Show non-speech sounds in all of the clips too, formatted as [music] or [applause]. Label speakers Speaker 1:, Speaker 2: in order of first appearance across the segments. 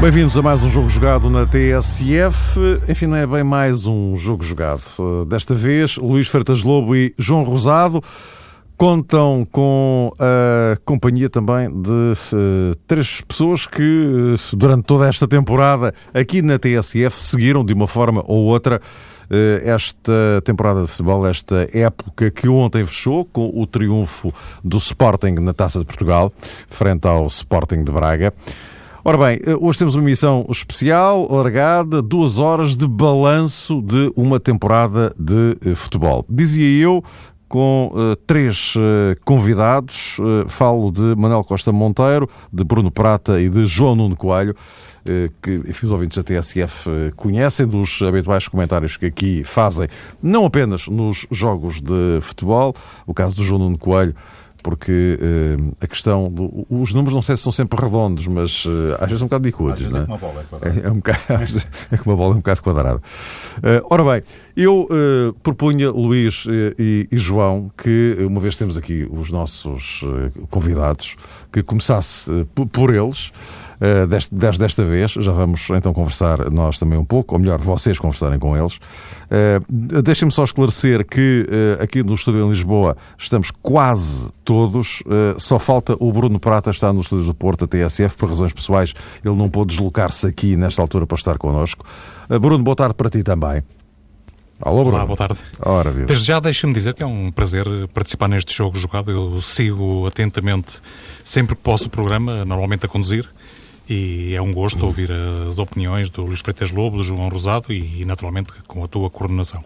Speaker 1: Bem-vindos a mais um jogo jogado na TSF. Enfim, não é bem mais um jogo jogado. Desta vez, Luís Fertas Lobo e João Rosado contam com a companhia também de uh, três pessoas que, uh, durante toda esta temporada, aqui na TSF, seguiram de uma forma ou outra uh, esta temporada de futebol, esta época que ontem fechou com o triunfo do Sporting na Taça de Portugal, frente ao Sporting de Braga. Ora bem, hoje temos uma missão especial, largada, duas horas de balanço de uma temporada de futebol. Dizia eu, com uh, três uh, convidados. Uh, falo de Manuel Costa Monteiro, de Bruno Prata e de João Nuno Coelho, que enfim, os ouvintes da TSF conhecem dos habituais comentários que aqui fazem, não apenas nos jogos de futebol, o caso do João Nuno Coelho porque uh, a questão. Do, os números não sei se são sempre redondos, mas uh, às vezes são um bocado bicudos. Às
Speaker 2: é? é uma bola, é, é,
Speaker 1: é, um bocado, [laughs] é uma bola, é um bocado quadrada. Uh, ora bem, eu propunha, Luís e, e, João, que uma vez temos aqui os nossos convidados, que começasse por eles. Uh, deste, desta vez. Já vamos então conversar nós também um pouco, ou melhor, vocês conversarem com eles. Uh, Deixem-me só esclarecer que uh, aqui no Estúdio em Lisboa estamos quase todos, só falta o Bruno Prata estar no Estúdio do Porto, a TSF, por razões pessoais. Ele não pôde deslocar-se aqui nesta altura para estar connosco. Bruno, boa tarde para ti também.
Speaker 3: Alô, Bruno. Olá, boa tarde.
Speaker 1: Ora, viu.
Speaker 3: Desde já deixa-me dizer que é um prazer participar neste jogo jogado. Eu sigo atentamente sempre que posso o programa, normalmente a conduzir e é um gosto ouvir as opiniões do Luís Freitas Lobo, do João Rosado e, naturalmente, com a tua coordenação.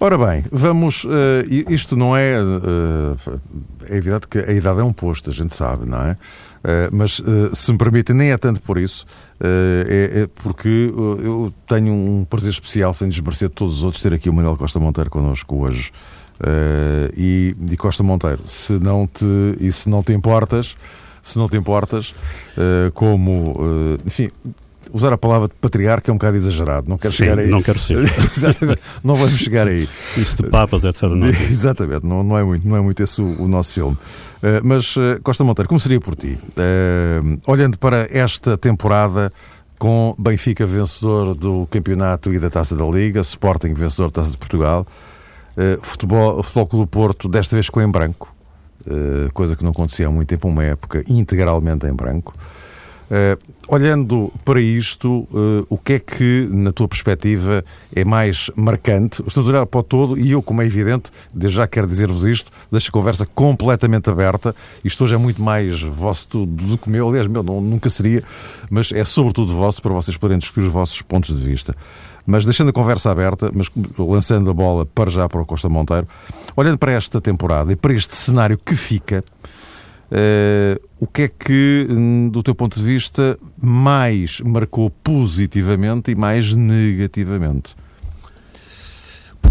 Speaker 1: Ora bem, vamos. Uh, isto não é. Uh, é evidente que a idade é um posto, a gente sabe, não é? Uh, mas, se me permitem, nem é tanto por isso, é, é, porque eu tenho um prazer especial, sem desmerecer de todos os outros, ter aqui o Manuel Costa Monteiro connosco hoje. e, e Costa Monteiro, se não te, e se não te importas, se não te importas, uh, como, uh, enfim, usar a palavra de patriarca é um bocado exagerado. Não quero
Speaker 2: Sim,
Speaker 1: chegar aí.
Speaker 2: não quero ser. [laughs]
Speaker 1: Exatamente. Não vamos chegar aí.
Speaker 2: Isso de papas, etc. Não. [laughs]
Speaker 1: Exatamente. Não, não, é muito, não é muito esse o, o nosso filme. Uh, mas, uh, Costa Monteiro, começaria por ti. Uh, olhando para esta temporada com Benfica vencedor do campeonato e da Taça da Liga, Sporting vencedor da Taça de Portugal, futebol, Futebol Clube do Porto desta vez ficou em branco, eh, coisa que não acontecia há muito tempo, uma época integralmente em branco. Uh, olhando para isto, uh, o que é que, na tua perspectiva, é mais marcante? Estamos a olhar para o todo e eu, como é evidente, desde já quero dizer-vos isto, deixo a conversa completamente aberta. Isto hoje é muito mais vosso do que meu, aliás, meu não, nunca seria, mas é sobretudo vosso para vocês poderem discutir os vossos pontos de vista. Mas deixando a conversa aberta, mas lançando a bola para já para o Costa Monteiro, olhando para esta temporada e para este cenário que fica, uh, o que é que, hum, do teu ponto de vista, mais marcou positivamente e mais negativamente?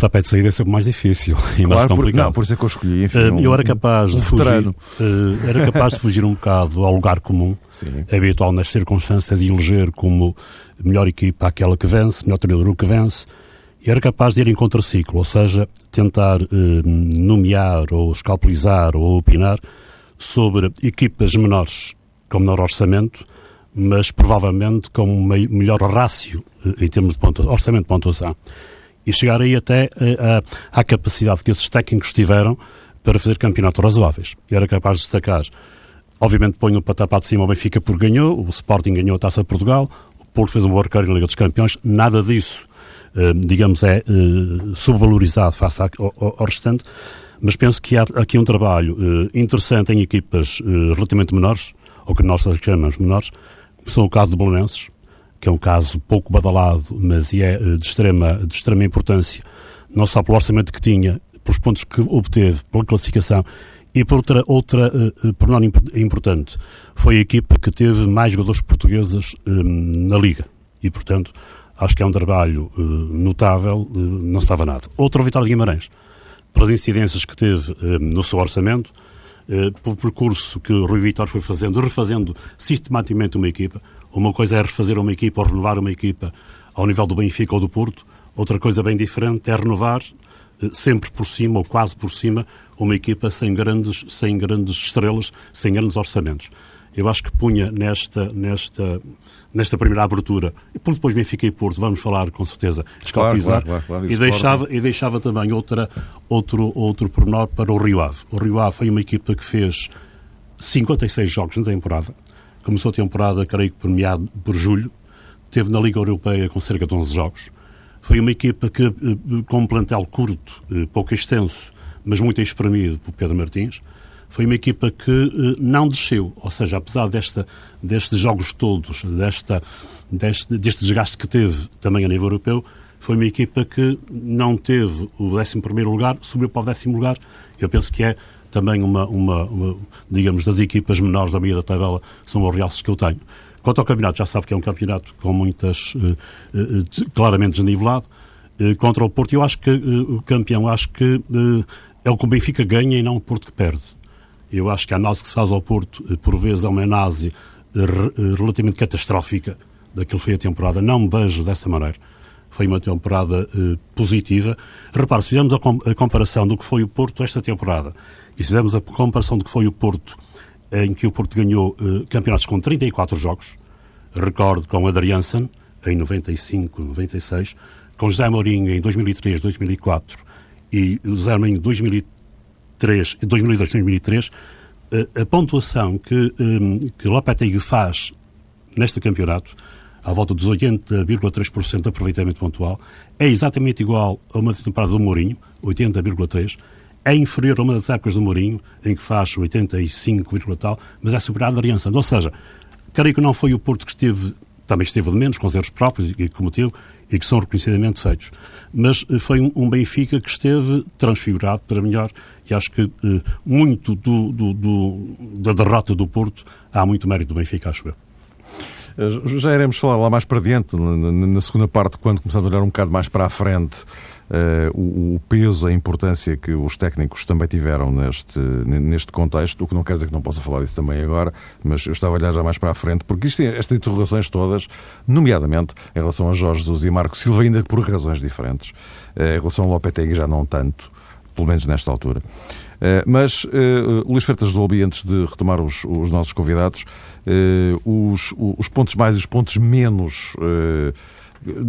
Speaker 2: Pontapé de saída é sempre mais difícil [laughs] e claro, mais complicado.
Speaker 1: Não, por isso é que eu escolhi. Enfim,
Speaker 2: uh, eu era capaz um, de fugir, uh, era capaz de fugir um bocado ao lugar comum, Sim. habitual nas circunstâncias e eleger como melhor equipa aquela que vence, melhor treinador o que vence. E era capaz de ir em contraciclo, ou seja, tentar uh, nomear ou escalpelizar ou opinar sobre equipas menores com menor orçamento, mas provavelmente com melhor rácio em termos de ponto, orçamento de pontuação e chegar aí até uh, à capacidade que esses técnicos tiveram para fazer campeonatos razoáveis. E era capaz de destacar, obviamente ponho o patapá de cima o Benfica porque ganhou, o Sporting ganhou a Taça de Portugal, o Porto fez um bom recorde na Liga dos Campeões, nada disso, uh, digamos, é uh, subvalorizado face ao, ao, restante, mas penso que há aqui um trabalho interessante em equipas relativamente menores, ou que nós chamamos menores, como são o caso de Belenenses, que é um caso pouco badalado, mas é eh, de extrema, de extrema importância, não só pelo orçamento que tinha, pelos pontos que obteve, pela classificação, e por outra, outra uh, por não importante, foi a equipa que teve mais jogadores portugueses na Liga. E, portanto, acho que é um trabalho notável, não estava nada. Outro, Vitória de Guimarães, pelas incidências que teve no seu orçamento, pelo percurso que o Rui Vitor foi fazendo, refazendo sistematicamente uma equipa. Uma coisa é refazer uma equipa ou renovar uma equipa ao nível do Benfica ou do Porto, outra coisa bem diferente é renovar uh, sempre por cima ou quase por cima uma equipa sem grandes, sem grandes estrelas, sem grandes orçamentos. Eu acho que punha nesta, nesta, nesta primeira abertura, e por depois Benfica e Porto, vamos falar com certeza, escalpizar, claro, claro, claro, e, deixava, e deixava também outra, outro, outro pormenor para o Rio Ave. O Rio Ave foi uma equipa que fez 56 jogos na temporada, começou a temporada, creio que premiado por julho, teve na Liga Europeia com cerca de 11 jogos. Foi uma equipa que, eh, com um plantel curto, eh, pouco extenso, mas muito espremido por Pedro Martins, foi uma equipa que uh, não desceu, ou seja, apesar desta, destes jogos todos, desta, deste, deste desgaste que teve também a nível europeu, foi uma equipa que não teve o 11 lugar, subiu para o décimo lugar. Eu penso que é também uma, uma, uma, digamos, das equipas menores da meia da tabela, são os realces que eu tenho. Quanto ao campeonato, já sabe que é um campeonato com muitas, uh, uh, claramente desnivelado. contra o Porto, eu acho que o campeão, acho que é o que o Benfica ganha e não o Porto que perde. Eu acho que a análise que se faz ao Porto, eh, por vezes, é uma análise eh, eh, relativamente catastrófica daquilo que foi a temporada. Não me vejo dessa maneira. Foi uma temporada positiva. Repare, se fizermos a, com a, comparação do que foi o Porto esta temporada e se fizermos a comparação do que foi o Porto, em que o Porto ganhou uh, campeonatos com 34 jogos, recordo com Adriansen em 95, 96, com José Mourinho em 2003, 2004 e José Mourinho em 2003, 2003, 2002, 2003, a pontuação que, um, que Lopetegui faz neste campeonato, à volta dos 80,3% de aproveitamento pontual, é exatamente igual a uma temporada do Mourinho, 80,3%, é inferior a uma das épocas do Mourinho, em que faz 85, tal, mas é superado a Aliança. Ou seja, creio que não foi o Porto que esteve, também esteve de menos, com os erros próprios e cometeu, e que são reconhecidamente feitos. Mas eh, foi um, Benfica que esteve transfigurado para melhor e acho que eh, muito do, do, do, da derrota do Porto há muito mérito do Benfica, acho eu.
Speaker 1: Eh, já iremos falar lá mais para diante, na segunda parte, quando começamos a olhar um bocado mais para a frente o, o, peso, a importância que os técnicos também tiveram neste, neste contexto, o que não quer dizer que não possa falar disso também agora, mas eu estava a olhar já mais para a frente, porque isto, estas interrogações todas, nomeadamente em relação a Jorge Jesus e Marco Silva, ainda por razões diferentes, uh, em relação ao Lopetegui já não tanto, pelo menos nesta altura. Uh, mas, Luís Fertas do Lobby, antes de retomar os, os nossos convidados, os, os pontos mais e os pontos menos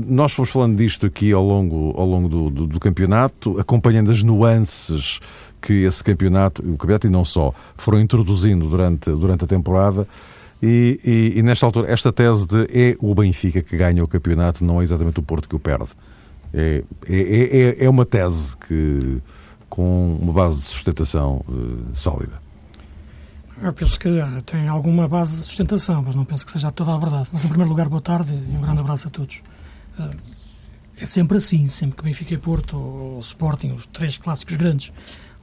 Speaker 1: nós fomos falando disto aqui ao longo, ao longo do, do, do campeonato, acompanhando as nuances que esse campeonato, o campeonato e não só, foram introduzindo durante, durante a temporada. E, e, e, nesta altura, esta tese de é o Benfica que ganha o campeonato, não é exatamente o Porto que o perde. É, é, é, é uma tese que, com uma base de sustentação uh, sólida.
Speaker 4: Eu penso que tem alguma base de sustentação, mas não penso que seja toda a verdade. Mas, em primeiro lugar, boa tarde e um grande abraço a todos. Ah, é sempre assim, sempre que Benfica e Porto ou Sporting, os três clássicos grandes,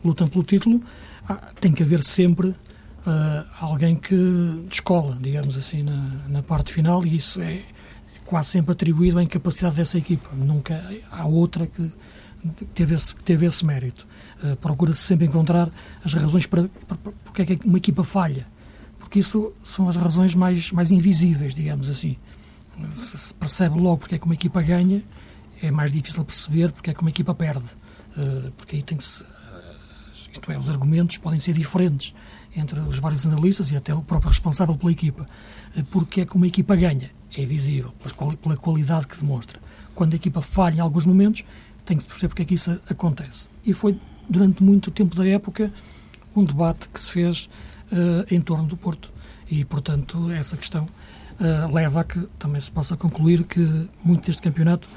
Speaker 4: lutam pelo título, ah, tem que haver sempre uh, alguém que descola, digamos assim, na, na, parte final e isso é quase sempre atribuído à incapacidade dessa equipa. Nunca há outra que teve esse, que teve esse mérito. Uh, Procura-se sempre encontrar as razões para, para, para porque é que uma equipa falha, porque isso são as razões mais, mais invisíveis, digamos assim se, percebe logo porque é que uma equipa ganha, é mais difícil perceber porque é que uma equipa perde. Uh, porque aí tem que se. Uh, isto é, os argumentos podem ser diferentes entre os vários analistas e até o próprio responsável pela equipa. Uh, porque é que uma equipa ganha? É visível, pela qualidade que demonstra. Quando a equipa falha em alguns momentos, tem que se perceber porque é que isso acontece. E foi, durante muito tempo da época, um debate que se fez em torno do Porto. E, portanto, essa questão uh, leva a que também se possa concluir que muito deste campeonato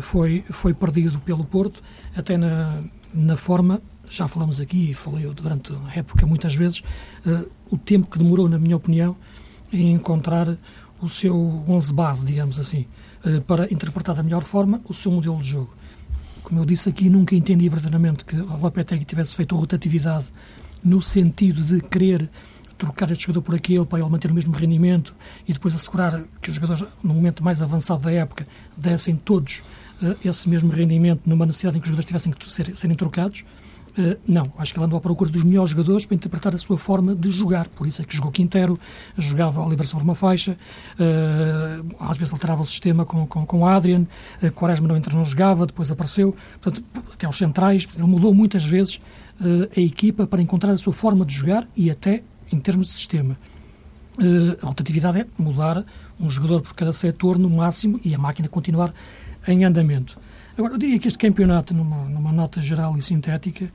Speaker 4: foi, foi perdido pelo Porto, até na, na forma, já falamos aqui e falei durante a época muitas vezes, uh, o tempo que demorou, na minha opinião, em encontrar o seu 11 base, digamos assim, uh, para interpretar da melhor forma o seu modelo de jogo. Como eu disse aqui, nunca entendi verdadeiramente que o Lopetegui tivesse feito rotatividade no sentido de querer trocar este jogador por aquele para ele manter o mesmo rendimento e depois assegurar que os jogadores, no momento mais avançado da época, dessem todos uh, esse mesmo rendimento numa necessidade em que os jogadores tivessem que ser, serem trocados. Uh, não, acho que ele andou à procura dos melhores jogadores para interpretar a sua forma de jogar. Por isso é que jogou Quintero, jogava Oliver sobre uma faixa, uh, às vezes alterava o sistema com, com, com Adrian, uh, Quaresma não entra, não jogava, depois apareceu, portanto, até os centrais. Ele mudou muitas vezes a equipa para encontrar a sua forma de jogar e até em termos de sistema. a rotatividade é mudar um jogador por cada setor no máximo e a máquina continuar em andamento. Agora, eu diria que este campeonato, numa, numa nota geral e sintética,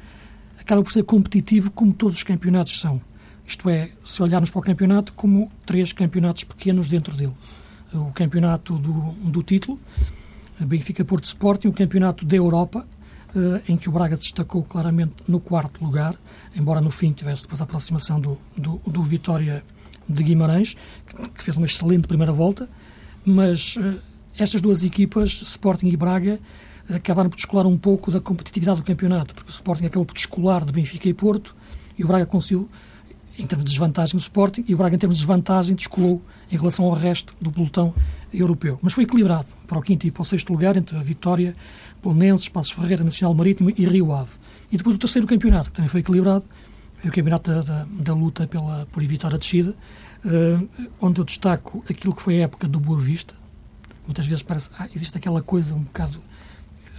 Speaker 4: acaba por ser competitivo como todos os campeonatos são. Isto é, se olharmos para o campeonato como três campeonatos pequenos dentro dele. O campeonato do, do título, Benfica-Porto Sporting, o campeonato da Europa, eh, em que o Braga se destacou claramente no quarto lugar, embora no fim tivesse depois a aproximação do, do, do Vitória de Guimarães, que, que, fez uma excelente primeira volta, mas uh, estas duas equipas, Sporting e Braga, acabaram por descolar um pouco da competitividade do campeonato, porque o Sporting acabou por descolar de Benfica e Porto e o Braga conseguiu, em termos de desvantagem, o Sporting e o Braga, em termos de desvantagem, descolou em relação ao resto do pelotão europeu. Mas foi equilibrado para o quinto e para o sexto lugar entre a Vitória, Bolonenses, Passos Ferreira, Nacional Marítimo e Rio Ave. E depois o terceiro campeonato, que também foi equilibrado, foi o campeonato da, da, da luta pela, por evitar a descida, uh, onde eu destaco aquilo que foi a época do Boa Vista. Muitas vezes parece, ah, existe aquela coisa um bocado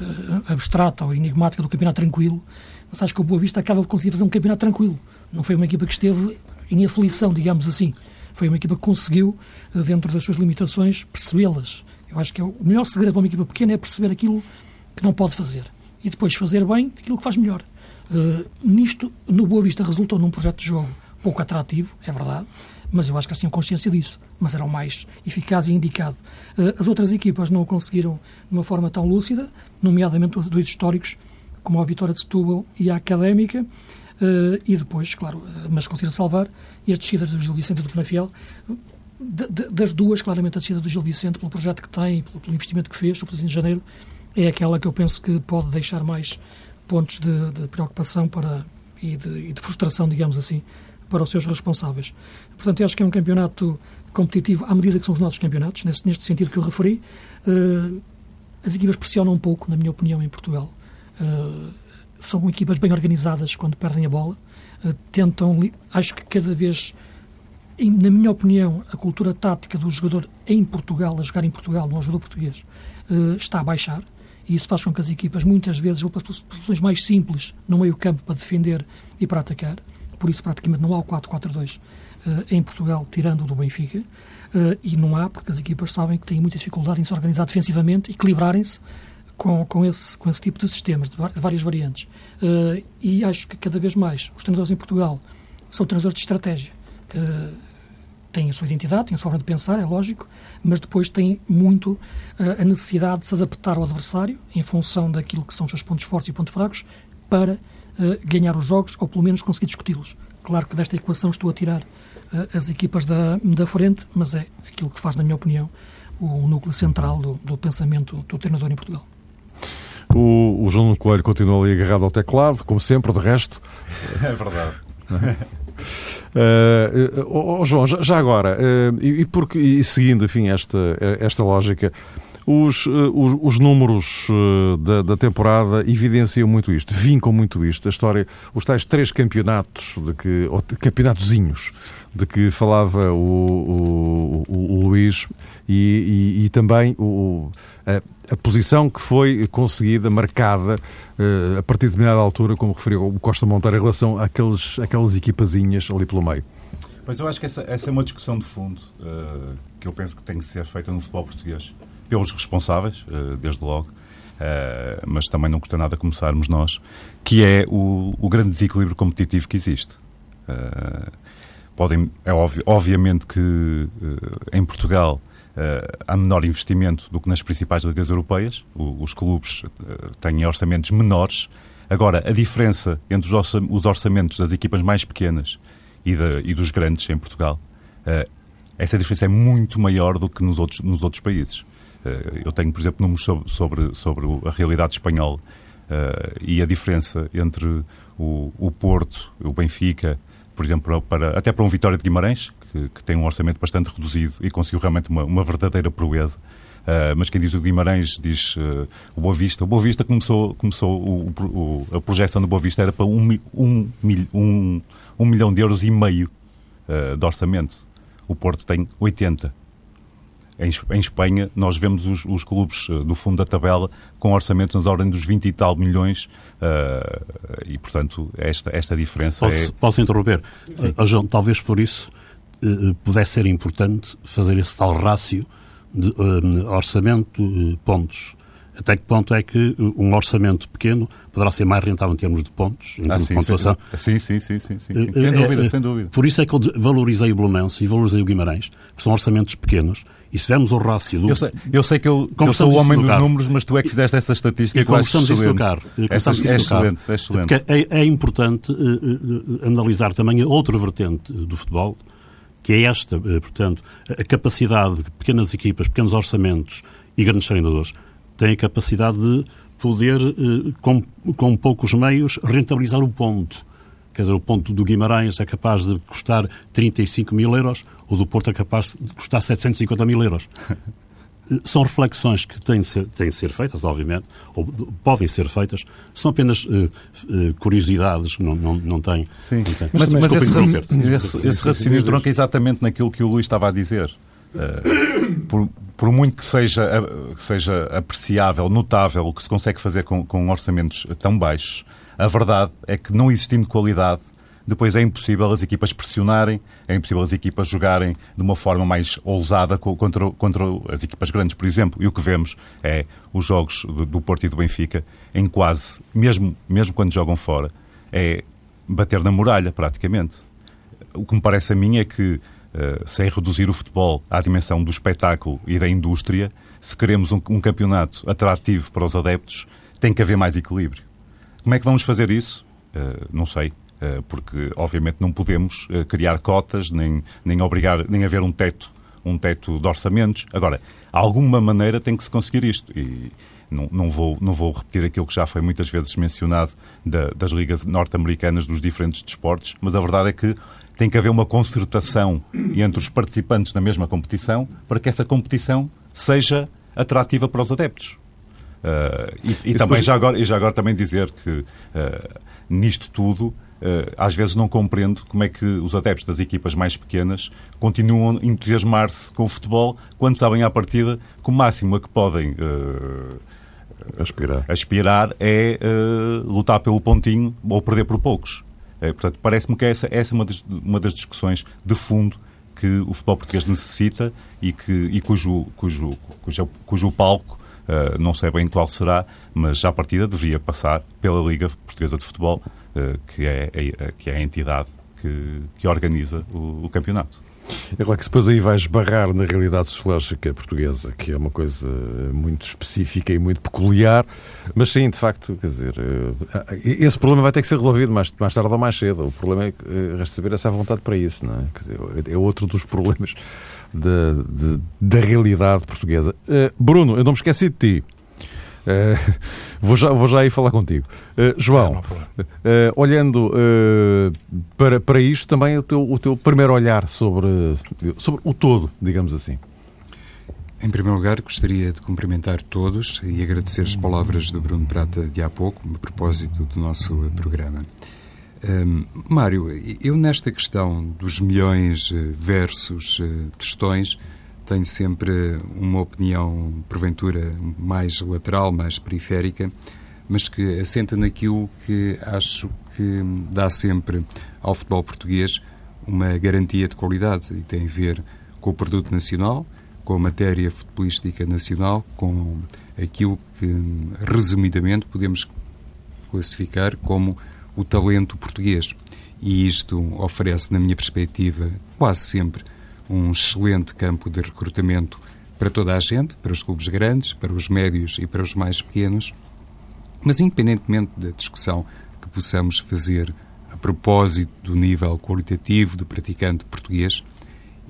Speaker 4: uh, abstrata ou enigmática do campeonato tranquilo, mas acho que o Boa Vista acaba de conseguir fazer um campeonato tranquilo. Não foi uma equipa que esteve em aflição, digamos assim. Foi uma equipa que conseguiu, uh, dentro das suas limitações, percebê-las. Eu acho que é o melhor segredo para uma equipa pequena é perceber aquilo que não pode fazer e depois fazer bem aquilo que faz melhor. Uh, nisto, no Boa Vista, resultou num projeto de jogo pouco atrativo, é verdade, mas eu acho que eles tinham consciência disso, mas era o mais eficaz e indicado. Uh, as outras equipas não o conseguiram de uma forma tão lúcida, nomeadamente os dois históricos, como a Vitória de Setúbal e a Académica, uh, e depois, claro, mas conseguiram salvar, e as descidas do Gil Vicente e do Penafiel, de, de, das duas, claramente a descida do Gil Vicente, pelo projeto que tem, pelo, pelo investimento que fez, sobretudo em janeiro, é aquela que eu penso que pode deixar mais pontos de, de preocupação para, e, de, e de frustração, digamos assim, para os seus responsáveis. Portanto, eu acho que é um campeonato competitivo à medida que são os nossos campeonatos, neste, neste sentido que eu referi. Uh, as equipas pressionam um pouco, na minha opinião, em Portugal. Uh, são equipas bem organizadas quando perdem a bola. Uh, tentam, acho que cada vez, na minha opinião, a cultura tática do jogador em Portugal, a jogar em Portugal, no jogador português, está a baixar. E isso faz com que as equipas, muitas vezes, vão para posições mais simples no meio-campo para defender e para atacar por isso praticamente não há o 4-4-2 uh, eh, em Portugal, tirando o do Benfica, uh, e não há porque as equipas sabem que têm muita dificuldade em se organizar defensivamente, equilibrarem-se com, com, esse, com esse tipo de sistemas, de, várias variantes. Uh, e acho que cada vez mais os treinadores em Portugal são treinadores de estratégia, têm a sua identidade, têm a sua forma de pensar, é lógico, mas depois têm muito uh, a necessidade de se adaptar ao adversário em função daquilo que são os seus pontos fortes e pontos fracos para uh, ganhar os jogos ou pelo menos conseguir discuti-los. Claro que desta equação estou a tirar uh, as equipas da, da frente, mas é aquilo que faz, na minha opinião, o núcleo central do, do pensamento do treinador em Portugal.
Speaker 1: O, o João Coelho continua ali agarrado ao teclado, como sempre, de resto. [laughs]
Speaker 5: É verdade. [laughs]
Speaker 1: Uh, oh, oh, João, já, já agora, uh, e, e, porque, e seguindo enfim, esta, esta lógica, os, eh, os, os números eh, da, da, temporada evidenciam muito isto, vincam muito isto. A história, os tais três campeonatos, de que, ou campeonatozinhos, de que falava o, o, o Luís, e, e, e também o, a, a, posição que foi conseguida, marcada, uh, a partir de determinada altura, como referiu o Costa Monteiro, em relação àqueles, àquelas equipazinhas ali pelo meio.
Speaker 5: Pois eu acho que essa, essa é uma discussão de fundo uh, que eu penso que tem que ser feita no futebol português pelos responsáveis, eh, desde logo, eh, mas também não custa nada começarmos nós, que é o, o grande desequilíbrio competitivo que existe. Eh, podem, é óbvio, obviamente que em Portugal há menor investimento do que nas principais ligas europeias, os clubes têm orçamentos menores. Agora, a diferença entre os orçamentos das equipas mais pequenas e, de, e dos grandes em Portugal, essa diferença é muito maior do que nos outros, nos outros países. Eh, eu tenho, por exemplo, números sobre, sobre, a realidade espanhola uh, e a diferença entre o, o Porto, o Benfica, por exemplo, para, até para um Vitória de Guimarães, que, que, tem um orçamento bastante reduzido e conseguiu realmente uma, uma verdadeira proeza. Uh, mas quem diz o Guimarães diz uh, o Boa Vista. O Boa Vista começou, começou o, o, a projeção do Boa Vista era para um, um, um, um milhão de euros e meio uh, de orçamento. O Porto tem 80. Em, Espanha, nós vemos os, os, clubes do fundo da tabela com orçamentos nas ordens dos 20 e tal milhões e, portanto, esta, esta diferença
Speaker 2: posso,
Speaker 5: é...
Speaker 2: Posso interromper? Uh, João, talvez por isso pudesse ser importante fazer esse tal rácio de uh, orçamento uh, pontos. Até que ponto é que um orçamento pequeno poderá ser mais rentável em termos de pontos, em ah, termos
Speaker 5: sim,
Speaker 2: de pontuação?
Speaker 5: Sim, sim, sim, sim, sim, sim. sem dúvida, sem dúvida.
Speaker 2: Por isso é que eu valorizei o Belenense e valorizei o Guimarães, que são orçamentos pequenos, e se vemos o rácio do...
Speaker 5: Eu sei, eu sei que eu, eu sou o homem dos números, mas tu é que fizeste essa estatística
Speaker 2: e conversamos isso do carro.
Speaker 5: Essa, é excelente, é excelente.
Speaker 2: Porque é, é importante uh, uh, analisar também a outra vertente do futebol, que é esta, eh, portanto, a capacidade de pequenas equipas, pequenos orçamentos e grandes treinadores têm a capacidade de poder, eh, com, com poucos meios, rentabilizar o ponto. Quer dizer, o ponto do Guimarães é capaz de custar 35 mil euros, o do Porto é capaz de custar 750 mil euros. são reflexões que têm de, ser, têm de ser feitas, obviamente, ou podem ser feitas, são apenas uh, uh, curiosidades, não, não, não têm.
Speaker 5: Sim, não têm. mas, mas, mas esse, esse, esse raciocínio tronca exatamente naquilo que o Luís estava a dizer. Uh, por, por, muito que seja, que seja apreciável, notável o que se consegue fazer com, com orçamentos tão baixos, a verdade é que não existindo qualidade depois é impossível as equipas pressionarem, é impossível as equipas jogarem de uma forma mais ousada contra, contra as equipas grandes, por exemplo. E o que vemos é os jogos do Porto e do Benfica, em quase, mesmo, mesmo quando jogam fora, é bater na muralha, praticamente. O que me parece a mim é que, uh, sem reduzir o futebol à dimensão do espetáculo e da indústria, se queremos um, um campeonato atrativo para os adeptos, tem que haver mais equilíbrio. Como é que vamos fazer isso? Uh, não sei. Eh, porque obviamente não podemos eh, criar cotas, nem, nem obrigar, nem haver um teto, um teto de orçamentos. Agora, alguma maneira tem que se conseguir isto. E não, não, vou, não vou repetir aquilo que já foi muitas vezes mencionado da, das ligas norte-americanas dos diferentes desportos, mas a verdade é que tem que haver uma concertação entre os participantes na mesma competição para que essa competição seja atrativa para os adeptos. Uh, e, e também já, agora, e já agora também dizer que uh, nisto tudo eh, às vezes não compreendo como é que os adeptos das equipas mais pequenas continuam a entusiasmar-se com o futebol quando sabem à partida que o máximo a que podem uh,
Speaker 1: aspirar.
Speaker 5: aspirar é uh, lutar pelo pontinho ou perder por poucos. Uh, portanto, parece-me que essa, essa é uma das, uma das discussões de fundo que o futebol português necessita e, que, e cujo, cujo, cujo, cujo palco Uh, não sei bem qual será, mas já a partida deveria passar pela Liga Portuguesa de Futebol, uh, que, é, é, que é a entidade que, que organiza o, o campeonato.
Speaker 1: É claro que depois aí vais esbarrar na realidade sociológica portuguesa, que é uma coisa muito específica e muito peculiar, mas sim, de facto, quer dizer, eh, esse problema vai ter que ser resolvido mais, mais tarde ou mais cedo. O problema é resta saber essa vontade para isso, não é? Dizer, é outro dos problemas de, de, da realidade portuguesa. Uh, Bruno, eu não me esqueci de ti. Uh, vou, já, vou já aí falar contigo. Uh, João, olhando para, para isto, também o teu, o teu primeiro olhar sobre, sobre o todo, digamos assim.
Speaker 6: Em primeiro lugar, gostaria de cumprimentar todos e agradecer as palavras do Bruno Prata de há pouco, a propósito do nosso programa. Um, Mário, eu nesta questão dos milhões eh, versus uh, tostões tenho sempre uma opinião, porventura, mais lateral, mais periférica, mas que assenta naquilo que acho que dá sempre ao futebol português uma garantia de qualidade e tem a ver com o produto nacional, com a matéria futebolística nacional, com aquilo que, resumidamente, podemos classificar como o talento português. E isto oferece, na minha perspectiva, quase sempre um excelente campo de recrutamento para toda a gente, para os clubes grandes, para os médios e para os mais pequenos. Mas, independentemente da discussão que possamos fazer a propósito do nível qualitativo do praticante português,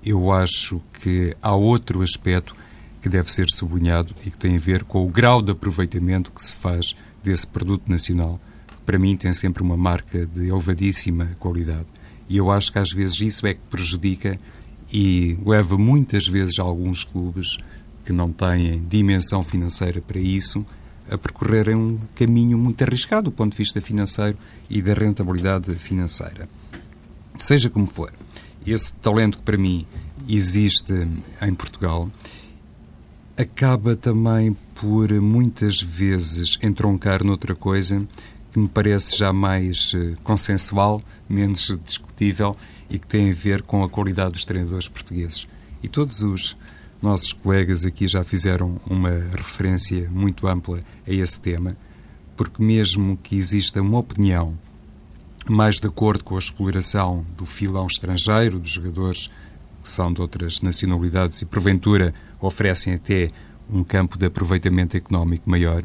Speaker 6: eu acho que há outro aspecto que deve ser sublinhado e que tem a ver com o grau de aproveitamento que se faz desse produto nacional para mim tem sempre uma marca de elevadíssima qualidade. E eu acho que às vezes isso é que prejudica e leva muitas vezes alguns clubes que não têm dimensão financeira para isso a percorrerem um caminho muito arriscado do ponto de vista financeiro e da rentabilidade financeira. Seja como for, esse talento que para mim existe em Portugal acaba também por muitas vezes entroncar noutra coisa que me parece já mais eh, consensual, menos discutível e que tem a ver com a qualidade dos treinadores portugueses. E todos os nossos colegas aqui já fizeram uma referência muito ampla a esse tema, porque mesmo que exista uma opinião mais de acordo com a exploração do filão estrangeiro, dos jogadores que são de outras nacionalidades e porventura oferecem até um campo de aproveitamento económico maior,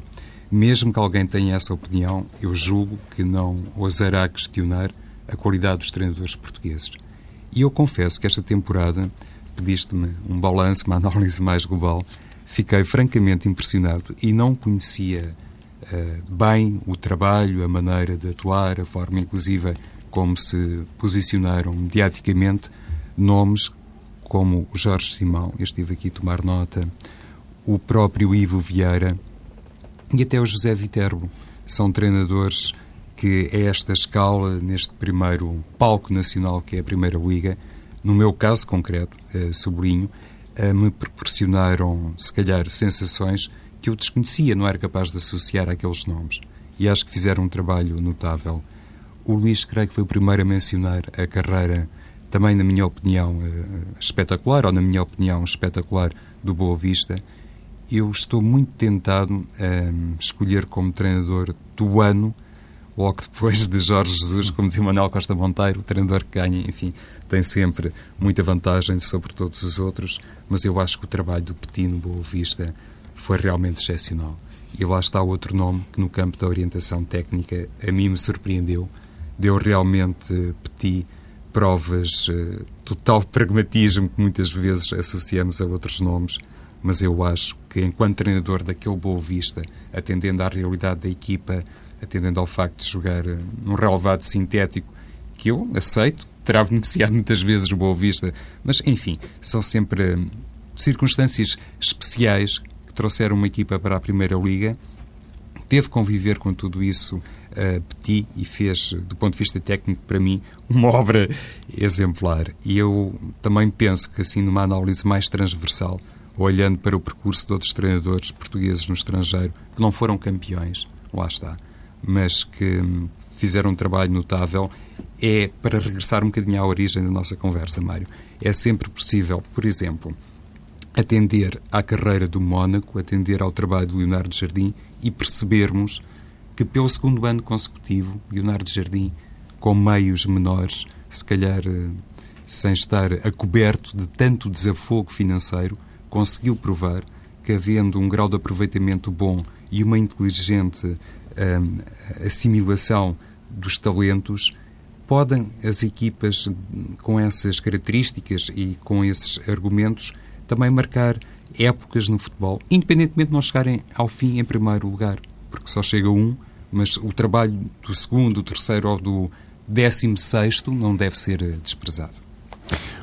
Speaker 6: mesmo que alguém tenha essa opinião, eu julgo que não ousará questionar a qualidade dos treinadores portugueses. E eu confesso que esta temporada pediste-me um balanço, uma [laughs] análise mais global. Fiquei francamente impressionado e não conhecia uh, bem o trabalho, a maneira de atuar, a forma inclusiva como se posicionaram mediaticamente nomes como Jorge Simão, eu estive aqui a tomar nota, o próprio Ivo Vieira e até o José Viterbo. São treinadores que, a esta escala, neste primeiro palco nacional que é a Primeira Liga, no meu caso concreto, eh, sobrinho, eh, me proporcionaram, se calhar, sensações que eu desconhecia, não era capaz de associar àqueles nomes. E acho que fizeram um trabalho notável. O Luís, creio que foi o primeiro a mencionar a carreira, também, na minha opinião, eh, espetacular, ou na minha opinião, espetacular, do Boa Vista. Eu estou muito tentado a escolher como treinador do ano logo depois de Jorge Jesus, como dizia Manuel Costa Monteiro, o treinador que ganha, enfim, tem sempre muita vantagem sobre todos os outros, mas eu acho que o trabalho do Petit no Boa Vista foi realmente excepcional. E lá está outro nome que no campo da orientação técnica a mim me surpreendeu. Deu realmente Petit provas uh, total [laughs] pragmatismo que muitas vezes associamos a outros nomes, mas eu acho que enquanto treinador daquele Boa Vista, atendendo à realidade da equipa, atendendo ao facto de jogar eh, num relevado sintético, que eu aceito, terá beneficiado muitas vezes o Boa Vista, mas enfim, são sempre eh, circunstâncias especiais que trouxeram uma equipa para a Primeira Liga. Teve conviver com tudo isso uh, Petit e fez, do ponto de vista técnico, para mim, uma obra exemplar. E eu também penso que, assim, numa análise mais transversal, olhando para o percurso de outros treinadores portugueses no estrangeiro que não foram campeões, lá está, mas que fizeram um trabalho notável, é para regressar um bocadinho à origem da nossa conversa, Mário. É sempre possível, por exemplo, atender à carreira do Mónaco, atender ao trabalho de Leonardo Jardim e percebermos que pelo segundo ano consecutivo, Leonardo Jardim, com meios menores, se calhar eh, sem estar a coberto de tanto desafogo financeiro, conseguiu provar que, havendo um grau de aproveitamento bom e uma inteligente assimilação dos talentos, podem as equipas com essas características e com esses argumentos também marcar épocas no futebol, independentemente de não chegarem ao fim em primeiro lugar, porque só chega um, mas o trabalho do segundo, do terceiro ou do décimo sexto não deve ser desprezado.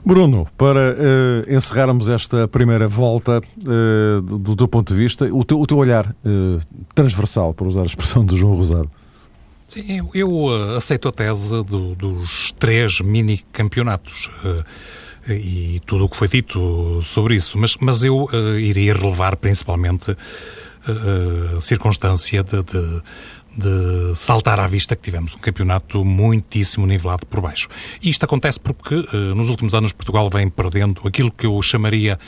Speaker 1: Bruno, para uh, encerrarmos esta primeira volta, uh, do, teu ponto de vista, o teu, o teu olhar uh, transversal, para usar a expressão do João Rosado.
Speaker 3: Sim, eu, eu aceito a tese do, dos três mini campeonatos e tudo o que foi dito sobre isso, mas, mas eu iria relevar principalmente a circunstância de, de de saltar à vista que tivemos um campeonato muitíssimo nivelado por baixo. E isto acontece porque uh, nos últimos anos Portugal vem perdendo aquilo que eu chamaria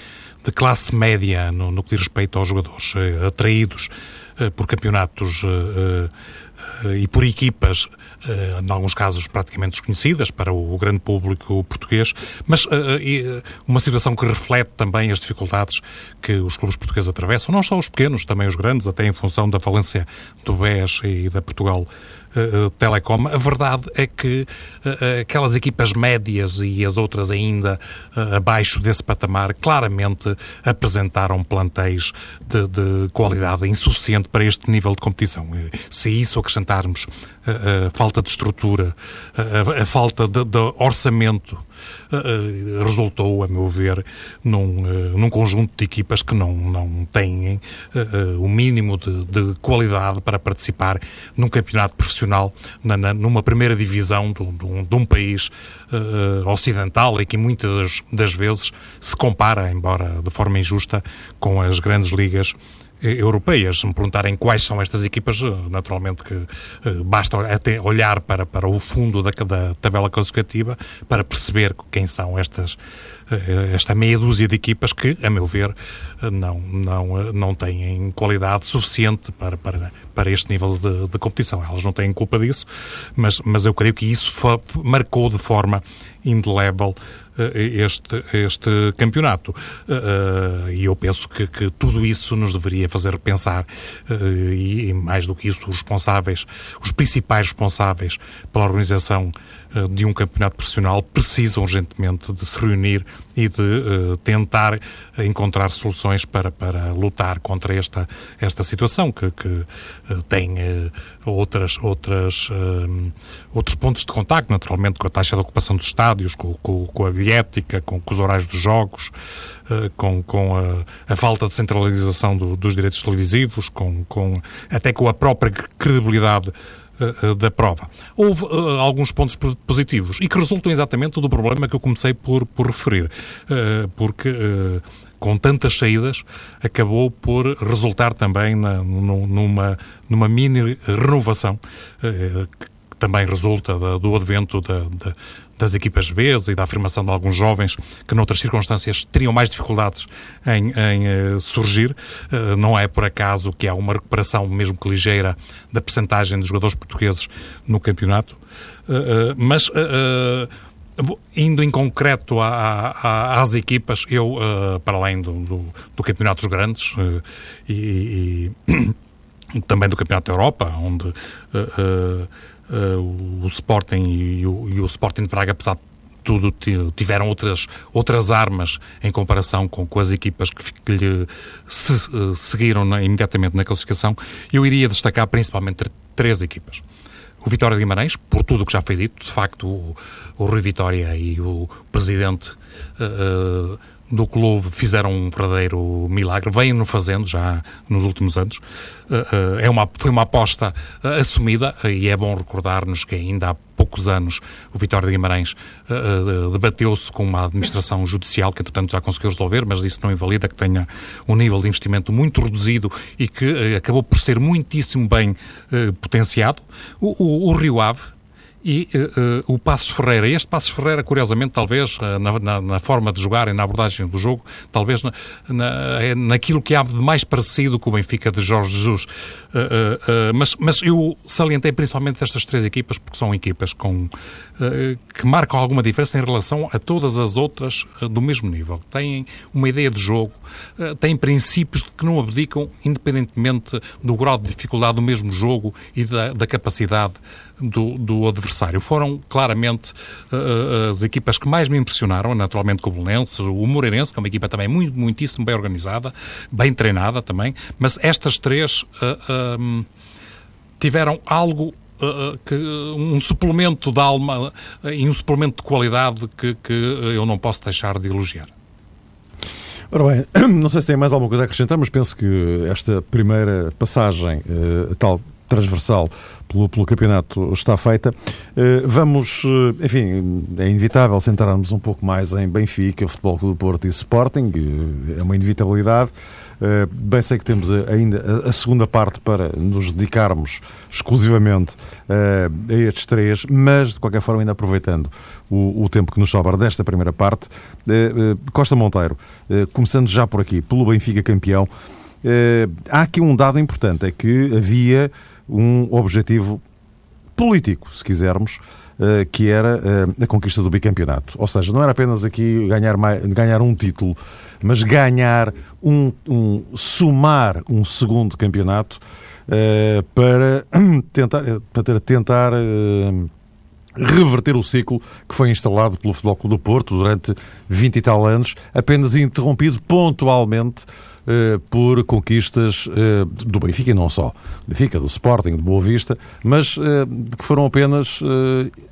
Speaker 3: de classe média no, no que diz respeito aos jogadores uh, atraídos uh, por campeonatos e por equipas em alguns casos praticamente desconhecidas para o, grande público português, mas uh, uh, uma situação que reflete também as dificuldades que os clubes portugueses atravessam, não só os pequenos, também os grandes, até em função da falência do BES e da Portugal Telecom. A verdade é que aquelas equipas médias e as outras ainda uh, abaixo desse patamar claramente apresentaram plantéis de, de, qualidade insuficiente para este nível de competição. Se isso acrescentarmos a falta de estrutura, a, a falta de, de orçamento resultou, a meu ver, num, num conjunto de equipas que não, não têm o mínimo de, de, qualidade para participar num campeonato profissional, na, na, numa primeira divisão de, de, de um país ocidental e que muitas das vezes se compara, embora de forma injusta, com as grandes ligas europeias. Se me perguntarem quais são estas equipas, eh, naturalmente que eh, basta até olhar para, para o fundo da, da tabela classificativa para perceber quem são estas, esta meia dúzia de equipas que, a meu ver, não, não, não têm qualidade suficiente para, para, para este nível de, de competição. Elas não têm culpa disso, mas, mas eu creio que isso marcou de forma indelével eh, este, este campeonato. Eh, eh, e eu penso que, que, tudo isso nos deveria fazer pensar, e mais do que isso, os responsáveis, os principais responsáveis pela organização de um campeonato profissional precisam urgentemente de se reunir e de uh, tentar encontrar soluções para, para lutar contra esta, esta situação que, que uh, tem uh, outras, outras, outros pontos de contacto, naturalmente, com a taxa de ocupação dos estádios, com, com, com a viética, com, com, os horários dos jogos, com, com a, a, falta de centralização do, dos direitos televisivos, com, com, até com a própria credibilidade uh, da prova. Houve uh, alguns pontos positivos e que resultam exatamente do problema que eu comecei por, por referir, porque com tantas saídas, acabou por resultar também na, numa, numa mini renovação, também resulta do advento da, da, das equipas B e da afirmação de alguns jovens que, noutras circunstâncias, teriam mais dificuldades em, em uh, surgir. Uh, não é por acaso que há uma recuperação, mesmo que ligeira, da percentagem de jogadores portugueses no campeonato. Uh, mas. Indo em concreto a, a, às equipas, eu, para além do, do, do Campeonato dos Grandes e, e [clears throat] também do Campeonato da Europa, onde uh, uh, uh, o Sporting e o, e o Sporting de Praga, apesar de tudo tiveram outras, outras armas em comparação com, com as equipas que, que lhe se, uh, seguiram na, imediatamente na classificação, eu iria destacar principalmente três equipas. O Vitória de Guimarães, por tudo o que já foi dito, de facto o, o Rui Vitória e o presidente uh, do clube fizeram um verdadeiro milagre, vêm-no fazendo já nos últimos anos. Eh, eh, é uma, foi uma aposta eh, assumida e é bom recordar-nos que ainda há poucos anos o Vitória de Guimarães debateu-se com uma administração judicial que, entretanto, já conseguiu resolver, mas isso não invalida que tenha um nível de investimento muito reduzido e que acabou por ser muitíssimo bem potenciado. O, o, o Rio Ave, e uh, o Passos Ferreira. Este Passos Ferreira, curiosamente, talvez uh, na, na, na, forma de jogar e na abordagem do jogo, talvez na, na, naquilo que há de mais parecido com o Benfica de Jorge Jesus. mas, mas eu salientei principalmente estas três equipas porque são equipas com, que marcam alguma diferença em relação a todas as outras do mesmo nível. Têm uma ideia de jogo, têm princípios que não abdicam, independentemente do grau de dificuldade do mesmo jogo e da, da capacidade do, do adversário. Foram claramente uh, as equipas que mais me impressionaram, naturalmente o Belenenses, o Moreirense, que é uma equipa também muito, muitíssimo bem organizada, bem treinada também, mas estas três uh, um, tiveram algo que, um suplemento de alma e um suplemento de qualidade que, que eu não posso deixar de elogiar.
Speaker 1: Ora bem, [clears throat] não sei se tem mais alguma coisa a acrescentar, mas penso que esta primeira passagem, tal transversal pelo, pelo campeonato está feita. Uh, vamos, uh, enfim, é inevitável centrarmos um pouco mais em Benfica, Futebol Clube do Porto e Sporting, é uma inevitabilidade. Uh, bem sei que temos ainda a, segunda parte para nos dedicarmos exclusivamente a estes três, mas de qualquer forma, ainda aproveitando o, o tempo que nos sobra desta primeira parte, Costa Monteiro, começando já por aqui, pelo Benfica campeão, há aqui um dado importante, é que havia um objetivo político, se quisermos, eh, que era eh, a conquista do bicampeonato. Ou seja, não era apenas aqui ganhar, ganhar um título, mas ganhar um, um somar um segundo campeonato uh, para [clears throat] tentar, para tentar reverter o ciclo que foi instalado pelo Futebol Clube do Porto durante 20 e tal anos, apenas interrompido pontualmente eh, por conquistas eh, do Benfica e não só. Benfica, do Sporting, do Boa Vista, mas eh, que foram apenas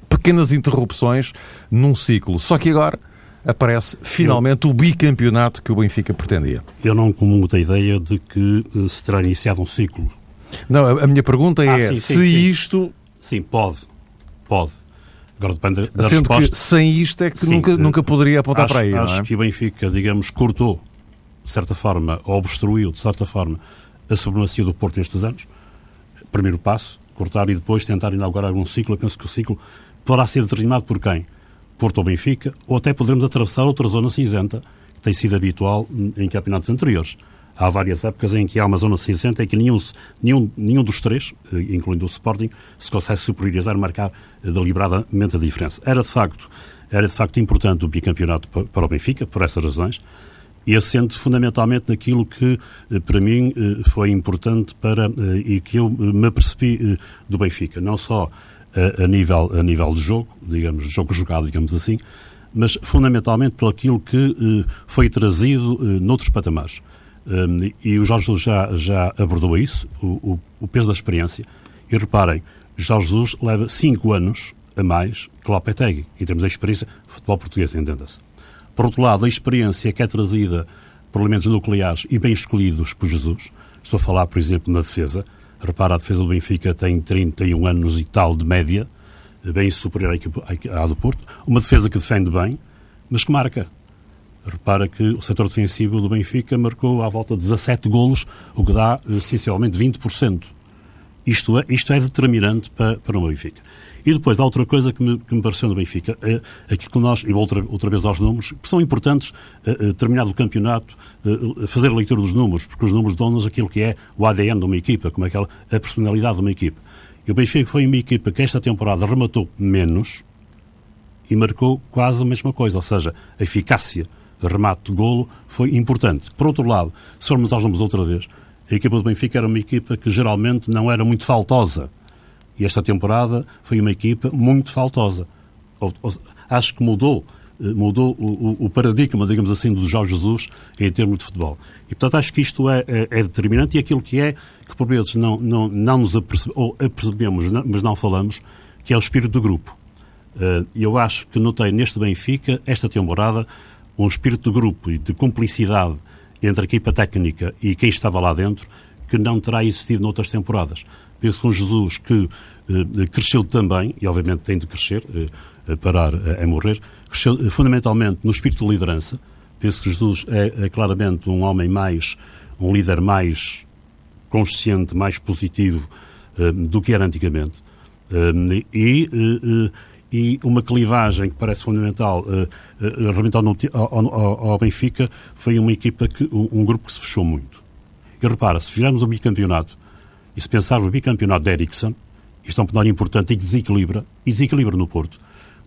Speaker 1: pequenas interrupções num ciclo. Só que agora aparece finalmente eu, o bicampeonato que o Benfica pretendia.
Speaker 2: Eu não comungo da ideia de que se terá iniciado um ciclo.
Speaker 1: Não, a, a minha pergunta é ah, sim, se sim, isto...
Speaker 2: Sim, pode. Pode. Agora depende da
Speaker 1: Sendo
Speaker 2: resposta.
Speaker 1: que sem isto é que nunca, nunca poderia apontar
Speaker 2: acho,
Speaker 1: para aí.
Speaker 2: Acho
Speaker 1: é?
Speaker 2: que o Benfica, digamos, cortou de certa forma, ou obstruiu, de certa forma, a supremacia do Porto nestes anos. Primeiro passo, cortar e depois tentar inaugurar um ciclo. Eu penso que o ciclo poderá ser determinado por quem? Porto ou Benfica, ou até poderemos atravessar outra zona cinzenta, que tem sido habitual em campeonatos anteriores. Há várias épocas em que há uma zona cinzenta em que nenhum, nenhum, nenhum dos três, eh, incluindo o Sporting, se consegue superiorizar, marcar eh, deliberadamente a diferença. Era de facto, era de facto importante o bicampeonato para o Benfica, por essas razões e assente fundamentalmente naquilo que, eh, para mim, eh, foi importante para, eh, e que eu me apercebi do Benfica. Não só a, a nível, a nível de jogo, digamos, jogo jogado, digamos assim, mas fundamentalmente por aquilo que foi trazido noutros patamares. E o Jorge Jesus já, já abordou isso, o, o, peso da experiência. E reparem, Jorge Jesus leva cinco anos a mais que Lopetegui, em termos de experiência, futebol português, entenda-se. Por outro lado, a experiência que é trazida por elementos nucleares e bem escolhidos por Jesus, estou a falar, por exemplo, na defesa. Repara, a defesa do Benfica tem 31 anos e tal de média, bem superior à do Porto. Uma defesa que defende bem, mas que marca. Repara que o setor defensivo do Benfica marcou à volta de 17 golos, o que dá essencialmente 20%. Isto é, isto é determinante para, para o Benfica. E depois há outra coisa que me, que me pareceu no Benfica, é aquilo que nós, e outra, outra vez aos números, que são importantes, uh, terminado o campeonato, uh, fazer a leitura dos números, porque os números dão-nos aquilo que é o ADN de uma equipa, como é aquela, a personalidade de uma equipa. E o Benfica foi uma equipa que esta temporada rematou menos e marcou quase a mesma coisa, ou seja, a eficácia remate de golo foi importante. Por outro lado, se formos aos números outra vez, a equipa do Benfica era uma equipa que geralmente não era muito faltosa. E esta temporada foi uma equipa muito faltosa. Acho que mudou eh, mudou o, o, paradigma, digamos assim, do Jorge Jesus em termos de futebol. E, portanto, acho que isto é, é, é determinante e aquilo que é, que por vezes não, não, não nos apercebe, ou apercebemos, mas não falamos, que é o espírito do grupo. E eu acho que notei neste Benfica, esta temporada, um espírito de grupo e de cumplicidade entre a equipa técnica e quem estava lá dentro que não terá existido noutras temporadas penso com Jesus que eh, cresceu também, e obviamente tem de crescer, eh, parar é morrer, cresceu fundamentalmente no espírito de liderança. Penso que Jesus é, é, claramente um homem mais, um líder mais consciente, mais positivo do que era antigamente. e, e uma clivagem que parece fundamental realmente ao, ao, ao, Benfica foi uma equipa, que, um, um grupo que se fechou muito. E repara, se fizermos o bicampeonato e se pensar no bicampeonato de Ericsson, isto é um penal importante e desequilibra, e desequilibra no Porto.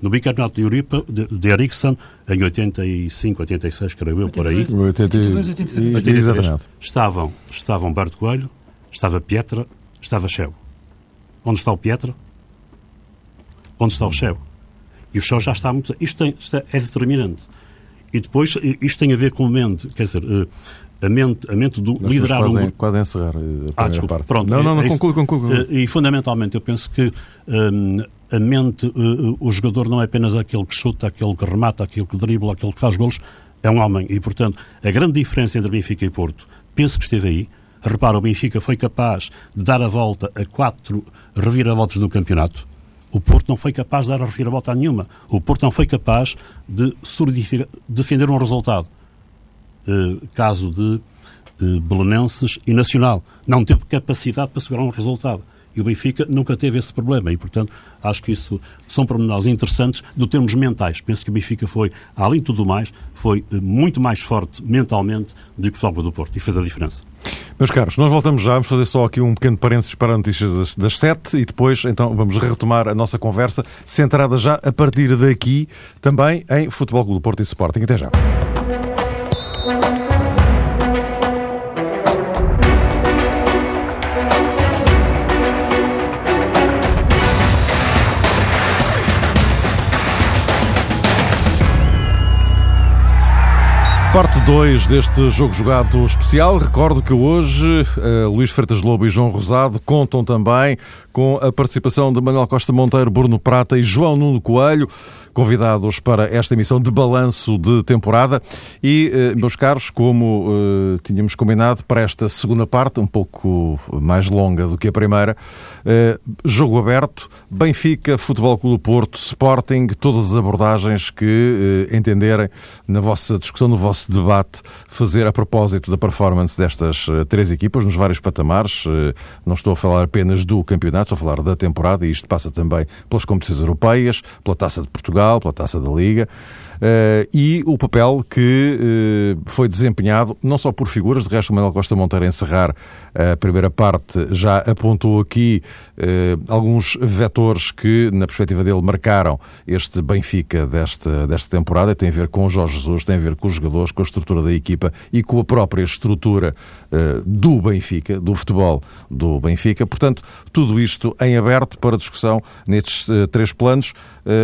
Speaker 2: No bicampeonato de Europa, de, de Ericsson, em 85, 86, creio eu, por aí.
Speaker 1: 82, 83. 83.
Speaker 2: Estavam, estavam Berto Coelho, estava Pietra, estava Cheu. Onde está o Pietra? Onde está o Cheu? E o Cheu já está muito... Isto, tem, isto é determinante. E depois, isto tem a ver com o mente, quer dizer, eh, a mente, a mente do
Speaker 1: Nós
Speaker 2: liderar
Speaker 1: quase,
Speaker 2: um
Speaker 1: grupo. Quase a encerrar eh, a
Speaker 2: ah, desculpa,
Speaker 1: parte.
Speaker 2: Pronto,
Speaker 1: não, não, não,
Speaker 2: é
Speaker 1: conclui, conclui.
Speaker 2: Eh, e fundamentalmente eu penso que um, a mente, uh, o jogador não é apenas aquele que chuta, aquele que remata, aquele que dribla, aquele que faz golos, é um homem. E, portanto, a grande diferença entre Benfica e Porto, penso que esteve aí. Repara, o Benfica foi capaz de dar a volta a quatro reviravoltas no campeonato. O Porto não foi capaz de dar a reviravolta a nenhuma. O Porto não foi capaz de defender um resultado. Uh, caso de eh, belenenses e nacional. Não teve capacidade para segurar um resultado. E o Benfica nunca teve esse problema e, portanto, acho que isso são pormenores interessantes do termos mentais. Penso que o Benfica foi, além de tudo mais, foi eh, muito mais forte mentalmente do que o Futebol do Porto e fez a diferença.
Speaker 1: Meus caros, nós voltamos já, vamos fazer só aqui um pequeno parênteses para a notícia das, das sete e depois, então, vamos retomar a nossa conversa, centrada já a partir daqui também em Futebol do Porto e Sporting. Até já. Parte 2 deste jogo jogado especial. Recordo que hoje uh, Luís Freitas Lobo e João Rosado contam também com a participação de Manuel Costa Monteiro, Bruno Prata e João Nuno Coelho convidados para esta emissão de balanço de temporada. E, eh, meus caros, como uh, tínhamos combinado para esta segunda parte, um pouco mais longa do que a primeira, uh, jogo aberto, Benfica, Futebol Clube Porto, Sporting, todas as abordagens que uh, entenderem na vossa discussão, no vosso debate, fazer a propósito da performance destas três equipas nos vários patamares. Não estou a falar apenas do campeonato, estou a falar da temporada e isto passa também pelas competições europeias, pela Taça de Portugal Portugal, pela Taça da Liga, e o papel que uh, foi desempenhado, não só por figuras, de resto o Manuel Costa Monteiro, encerrar a primeira parte, já apontou aqui uh, alguns vetores que, na perspectiva dele, marcaram este Benfica desta, desta temporada. Tem a ver com o Jorge Jesus, tem a ver com os jogadores, com a estrutura da equipa e com a própria estrutura do Benfica, do futebol do Benfica. Portanto, tudo isto em aberto para discussão nestes três planos.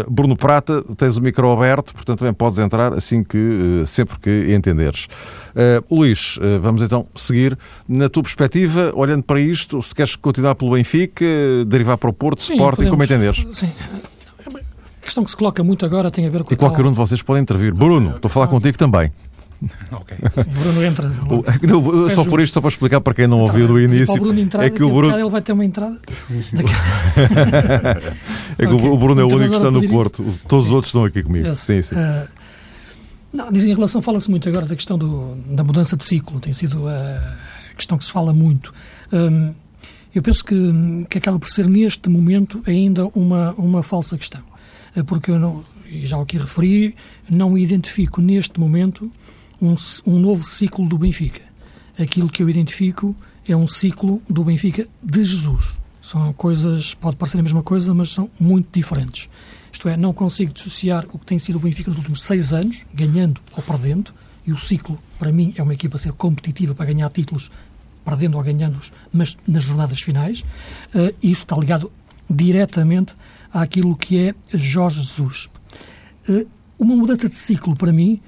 Speaker 1: Bruno Prata, tens o micro aberto, portanto, também podes entrar assim que, eh, sempre que entenderes. Uh, Luís, uh, vamos então seguir. Na tua perspectiva, olhando para isto, se queres continuar pelo Benfica, derivar para o Porto, sim, Sporting, podemos, como entenderes? Sim.
Speaker 4: A questão que se coloca muito agora tem a ver com...
Speaker 1: E qualquer tal... um de vocês pode intervir. Bruno, estou a falar contigo também. [laughs]
Speaker 4: Ok. Sim, o Bruno entra.
Speaker 1: O, só por isto, só para explicar para quem não então, ouviu do início.
Speaker 4: O Bruno entrar,
Speaker 1: é que o Bruno...
Speaker 4: ele vai ter uma entrada. [laughs]
Speaker 1: é que okay. o Bruno é o único que está no Porto. Isso. Todos sim. os outros estão aqui comigo. Sim, sim. Uh,
Speaker 4: não, dizem em relação, fala-se muito agora da questão do, da mudança de ciclo. Tem sido a questão que se fala muito. Um, eu penso que, que acaba por ser neste momento ainda uma, uma falsa questão. Eh, porque eu não, já aqui referi, não identifico neste momento um, um novo ciclo do Benfica. Aquilo que eu identifico é um ciclo do Benfica de Jesus. São coisas, pode parecer a mesma coisa, mas são muito diferentes. Isto é, não consigo dissociar o que tem sido o Benfica nos últimos seis anos, ganhando ou perdendo, e o ciclo, para mim, é uma equipa ser competitiva para ganhar títulos, perdendo ou ganhando-os, mas nas jornadas finais. Uh, isso está ligado diretamente àquilo que é Jorge Jesus. Uh, uma mudança de ciclo, para mim,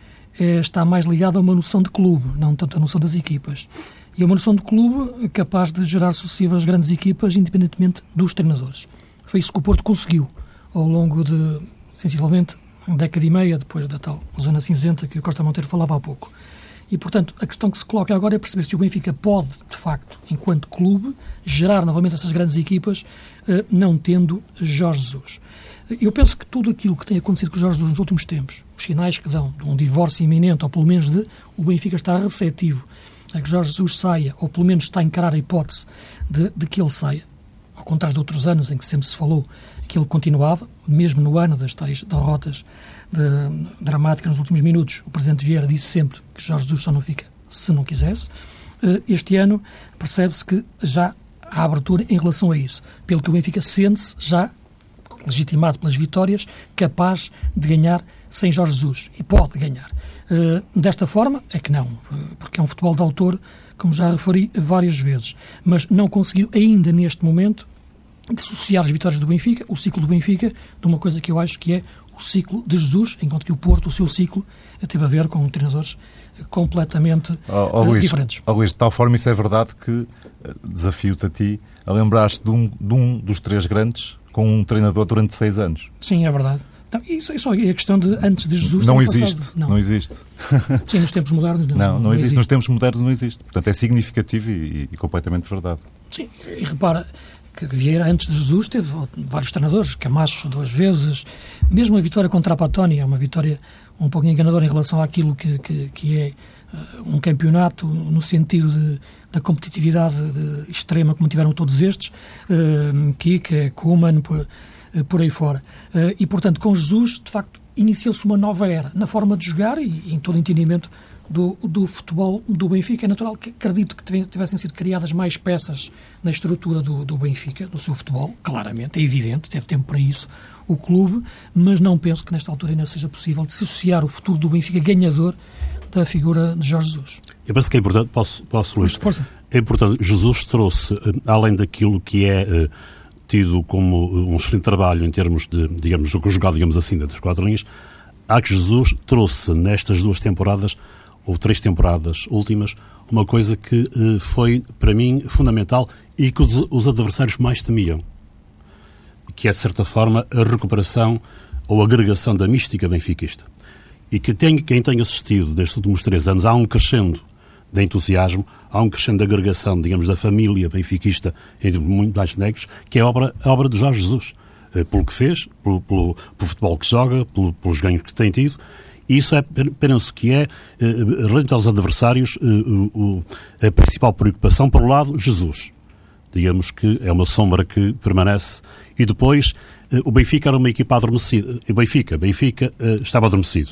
Speaker 4: está mais ligado a uma noção de clube, não tanto a noção das equipas. E é uma noção de clube capaz de gerar sucessivas grandes equipas, independentemente dos treinadores. Foi isso que o Porto conseguiu ao longo de, sensivelmente, uma década e meia, depois da tal zona cinzenta que o Costa Monteiro falava há pouco. E, portanto, a questão que se coloca agora é perceber se o Benfica pode, de facto, enquanto clube, gerar novamente essas grandes equipas, eh, não tendo Jorge Jesus. Eu penso que tudo aquilo que tem acontecido com o Jorge nos últimos tempos, os sinais que dão de um divórcio iminente, ou pelo menos de o Benfica estar receptivo a que Jorge Jesus saia, ou pelo menos está a encarar a hipótese de, de que ele saia, ao contrário de outros anos em que sempre se falou que ele continuava, mesmo no ano das tais derrotas de, dramáticas nos últimos minutos, o Presidente Vieira disse sempre que Jorge Jesus só não fica se não quisesse. Eh, este ano percebe-se que já há abertura em relação a isso, pelo que o Benfica sente-se já legitimado pelas vitórias, capaz de ganhar sem Jorge Jesus. E pode ganhar. Uh, desta forma, é que não, porque é um futebol de autor, como já referi várias vezes. Mas não conseguiu ainda neste momento dissociar as vitórias do Benfica, o ciclo do Benfica, de uma coisa que eu acho que é o ciclo de Jesus, enquanto que o Porto, o seu ciclo, teve a ver com treinadores completamente oh, oh, Luís, diferentes.
Speaker 5: Oh, Luís, de tal forma isso é verdade que eh, desafio-te a ti a lembrar-te de um, de um dos três grandes com um treinador durante seis anos.
Speaker 4: Sim, é verdade. Então, isso, isso é a questão de antes de Jesus.
Speaker 5: Não existe. Não. não. existe.
Speaker 4: Sim, nos tempos modernos não. [laughs]
Speaker 5: Não, não, não existe. existe. Nos tempos modernos não existe. Portanto, é significativo e, e, completamente verdade.
Speaker 4: Sim, e repara que Vieira, antes de Jesus, teve vários treinadores, Camacho duas vezes, mesmo a vitória contra a Patónia, é uma vitória um pouco enganadora em relação àquilo que, que, que é uh, um campeonato no sentido de da competitividade de, extrema como tiveram todos estes, uh, Kika, Kuman, por, uh, por aí fora. E, portanto, com Jesus, de facto, iniciou-se uma nova era na forma de jogar e, e em todo o entendimento do, do futebol do Benfica. É natural que acredito que tivessem sido criadas mais peças na estrutura do, do Benfica, no seu futebol, claramente, é evidente, teve tempo para isso o clube, mas não penso que nesta altura ainda seja possível dissociar o futuro do Benfica ganhador da figura de Jorge Jesus.
Speaker 2: Eu penso que é importante, posso, posso Luís? É importante, Jesus trouxe, eh, além daquilo que é uh, tido como um excelente trabalho em termos de, digamos, jogado, digamos assim, das quatro linhas, há que Jesus trouxe nestas duas temporadas ou três temporadas últimas, uma coisa que foi, para mim, fundamental e que os, os, adversários mais temiam, que é, de certa forma, a recuperação ou agregação da mística benfiquista. E que tem, quem tem assistido destes últimos três anos há um crescendo de entusiasmo, há um crescendo de agregação, digamos, da família benfiquista entre muitos mais negros, que é a obra, a obra de Jorge Jesus. Uh, pelo que fez, pelo, pelo, pelo futebol que joga, pelo, pelos ganhos que tem tido, e isso é, penso que é, eh, relativamente aos adversários, eh, a principal preocupação. Por um lado, Jesus. Digamos que é uma sombra que permanece. E depois, eh, o Benfica era uma equipa adormecida. Benfica, Benfica estava adormecido.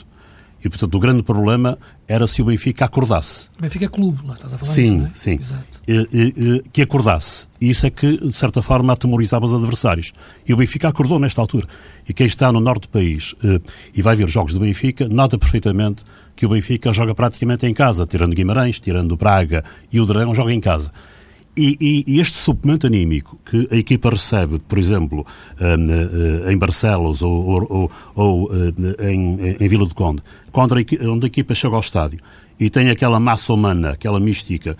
Speaker 2: E, portanto, o grande problema era se o Benfica acordasse.
Speaker 4: O Benfica é clube, lá estás a falar
Speaker 2: Sim,
Speaker 4: disso, é?
Speaker 2: sim. Exato. que acordasse. E isso é que, de certa forma, atemorizava os adversários. E o Benfica acordou nesta altura. E quem está no norte do país eh, e vai ver jogos do Benfica, nota perfeitamente que o Benfica joga praticamente em casa, tirando Guimarães, tirando Braga e o Dragão, joga em casa. E, e, este suplemento anímico que a equipa recebe, por exemplo, um, em Barcelos ou, ou, ou em, em, Vila do Conde, quando a, equipa chega ao estádio e tem aquela massa humana, aquela mística,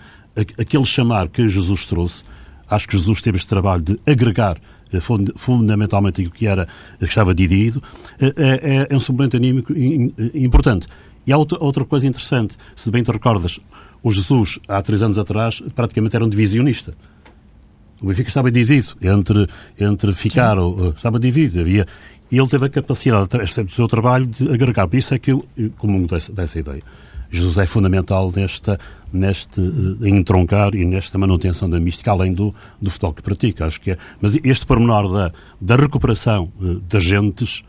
Speaker 2: aquele chamar que Jesus trouxe, acho que Jesus teve este trabalho de agregar eh, fundamentalmente o que era que estava dividido, eh, é, é um suplemento anímico importante. E há outra, outra coisa interessante, se bem te recordas, o Jesus, há três anos atrás, praticamente era um divisionista. O Benfica estava dividido entre, entre ficar, ou, estava dividido. Havia, e ele teve a capacidade, através do seu trabalho, de agregar. Por isso é que eu comungo dessa, dessa ideia. Jesus é fundamental nesta, neste uh, entroncar e nesta manutenção da mística, além do, do futebol que pratica. Acho que é. Mas este pormenor da, da recuperação uh, das gentes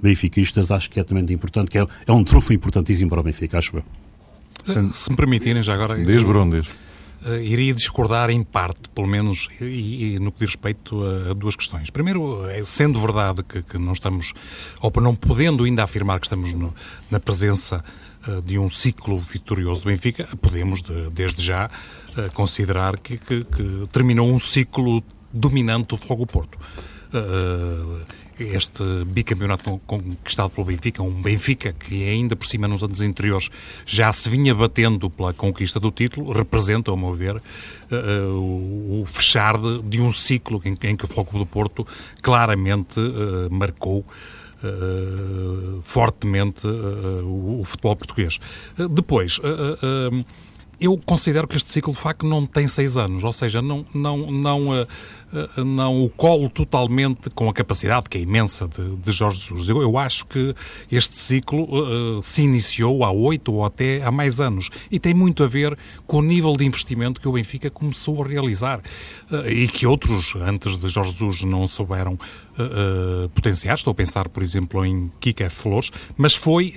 Speaker 2: benfiquistas, acho que é também importante, que é, é um trunfo importantíssimo para o Benfica, acho eu.
Speaker 3: Se me permitirem, já agora.
Speaker 1: Diz, Bruno, diz.
Speaker 3: Uh, iria discordar em parte, pelo menos, e, e no que diz respeito a, a, duas questões. Primeiro, é, sendo verdade que, que, não estamos, ou não podendo ainda afirmar que estamos no, na presença uh, de um ciclo vitorioso do Benfica, podemos, de, desde já, uh, considerar que, que, que, terminou um ciclo dominante do Fogo Porto este bicampeonato conquistado pelo Benfica, um Benfica que ainda por cima nos anos anteriores já se vinha batendo pela conquista do título, representa, ao meu ver, uh, o, o, fechar de, de, um ciclo em, em que o Foco do Porto claramente uh, marcou uh, fortemente o, o, futebol português. depois, eu considero que este ciclo de facto não tem seis anos, ou seja, não, não, não não o colo totalmente com a capacidade, que é imensa, de, de Jorge Jesus. Eu, eu, acho que este ciclo uh, se iniciou há oito ou até há mais anos e tem muito a ver com o nível de investimento que o Benfica começou a realizar uh, e que outros, antes de Jorge Jesus, não souberam uh, potenciar. Estou a pensar, por exemplo, em Kika Flores, mas foi